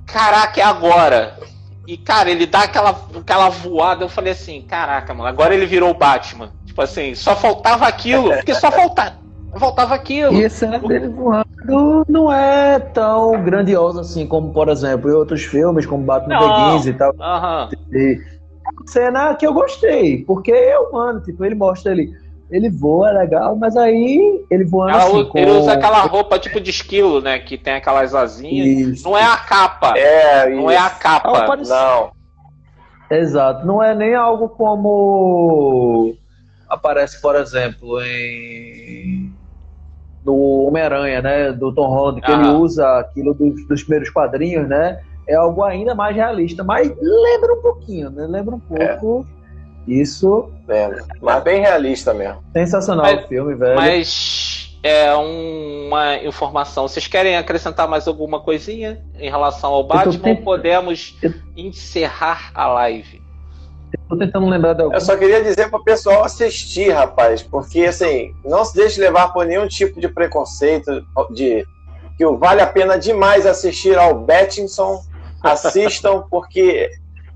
caraca, é agora. E, cara, ele dá aquela, aquela voada. Eu falei assim, caraca, mano, agora ele virou o Batman. Tipo assim, só faltava aquilo, porque só faltava. Faltava aquilo. E a cena dele voando não é tão grandiosa assim como, por exemplo, em outros filmes, como Batman Begins e tal. Uhum. E, cena que eu gostei, porque é humano, tipo, ele mostra ele ele voa legal, mas aí ele voando Ela, assim, Ele com... usa aquela roupa tipo de esquilo, né? Que tem aquelas asinhas. Isso. Não é a capa. É, não é a capa. Não, não. Exato. Não é nem algo como aparece, por exemplo, em no Homem-Aranha, né? Do Tom Holland, que ah. ele usa aquilo dos, dos primeiros quadrinhos, né? É algo ainda mais realista, mas lembra um pouquinho, né? Lembra um pouco. É isso. É, mas bem realista mesmo. Sensacional mas, o filme, velho. Mas é uma informação. Vocês querem acrescentar mais alguma coisinha em relação ao Batman? Ou podemos eu... encerrar a live? Eu tô tentando lembrar. Eu só queria dizer para o pessoal assistir, rapaz, porque assim, não se deixe levar por nenhum tipo de preconceito de que vale a pena demais assistir ao Bettinson. Assistam, porque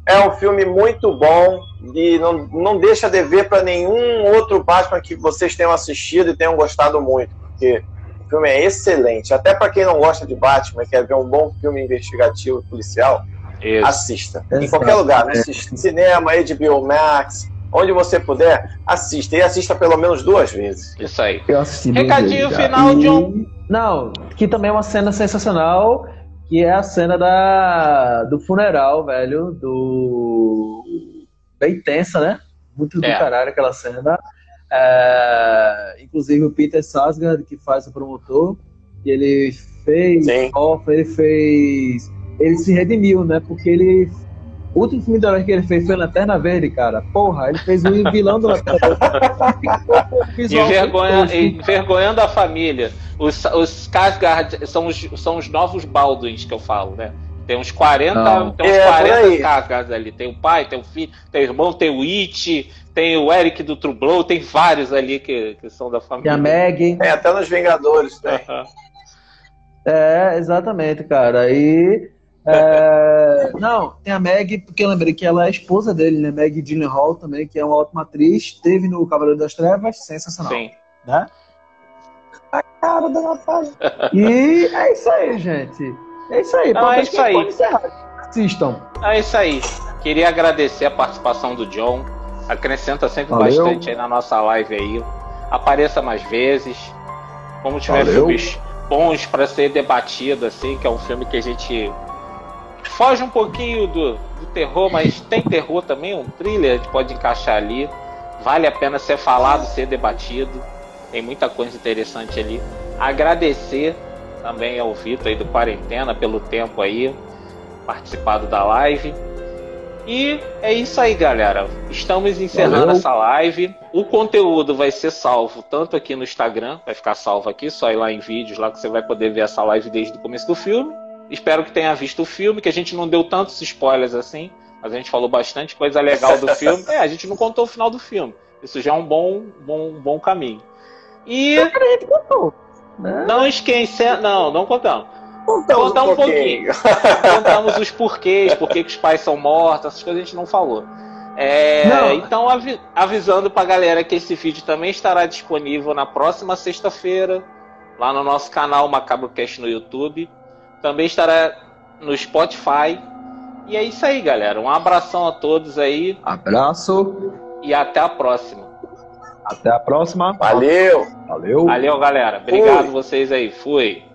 é um filme muito bom e não, não deixa de ver para nenhum outro Batman que vocês tenham assistido e tenham gostado muito, porque o filme é excelente. Até para quem não gosta de Batman e quer ver um bom filme investigativo policial, Isso. assista. Exato. Em qualquer lugar, no cinema, HBO Max, onde você puder, assista. E assista pelo menos duas vezes. Isso aí. Recadinho final, de um. Não, que também é uma cena sensacional que é a cena da, do funeral, velho, do. Bem tensa, né? Muito do é. caralho aquela cena. É... Inclusive o Peter Sasgard, que faz o promotor, e ele fez. Off, ele fez. Ele se redimiu, né? Porque ele o último filme da que ele fez foi Lanterna Verde, cara. Porra, ele fez o vilão do Lanterna Verde. Envergonha, envergonhando a família. Os, os Skarsgård são os, são os novos Baldwins que eu falo, né? Tem uns 40, Não. tem uns é, 40 Skarsgård ali. Tem o pai, tem o filho, tem o irmão, tem o It, tem o Eric do True Blow, tem vários ali que, que são da família. Tem a Meg. É, até nos Vingadores, né? É, exatamente, cara. E é, não, tem a Meg, porque eu lembrei que ela é esposa dele, né? Meg Gyllenhaal também, que é uma ótima atriz. Teve no Cavaleiro das Trevas, sensacional. Sim. Né? A cara da Natália. e é isso aí, gente. É isso aí. Não, é isso aí. Assistam. É isso aí. Queria agradecer a participação do John. Acrescenta sempre Valeu. bastante aí na nossa live aí. Apareça mais vezes. Como tiver Valeu. filmes bons para ser debatido, assim, que é um filme que a gente foge um pouquinho do, do terror, mas tem terror também, um thriller, a gente pode encaixar ali. Vale a pena ser falado, ser debatido. Tem muita coisa interessante ali. Agradecer também ao Vitor aí do Quarentena pelo tempo aí, participado da live. E é isso aí, galera. Estamos encerrando Valeu. essa live. O conteúdo vai ser salvo tanto aqui no Instagram, vai ficar salvo aqui, só ir lá em vídeos lá que você vai poder ver essa live desde o começo do filme. Espero que tenha visto o filme, que a gente não deu tantos spoilers assim, mas a gente falou bastante coisa legal do filme. É, a gente não contou o final do filme. Isso já é um bom, bom, bom caminho. E. a gente contou. Né? Não esquece. Não, não contamos. Contamos um, um pouquinho. Contamos os porquês, por que os pais são mortos, essas coisas a gente não falou. É, então, avi avisando pra galera que esse vídeo também estará disponível na próxima sexta-feira, lá no nosso canal MacabroCast no YouTube. Também estará no Spotify. E é isso aí, galera. Um abração a todos aí. Abraço. E até a próxima. Até a próxima. Valeu. Valeu. Valeu, galera. Obrigado Fui. vocês aí. Fui.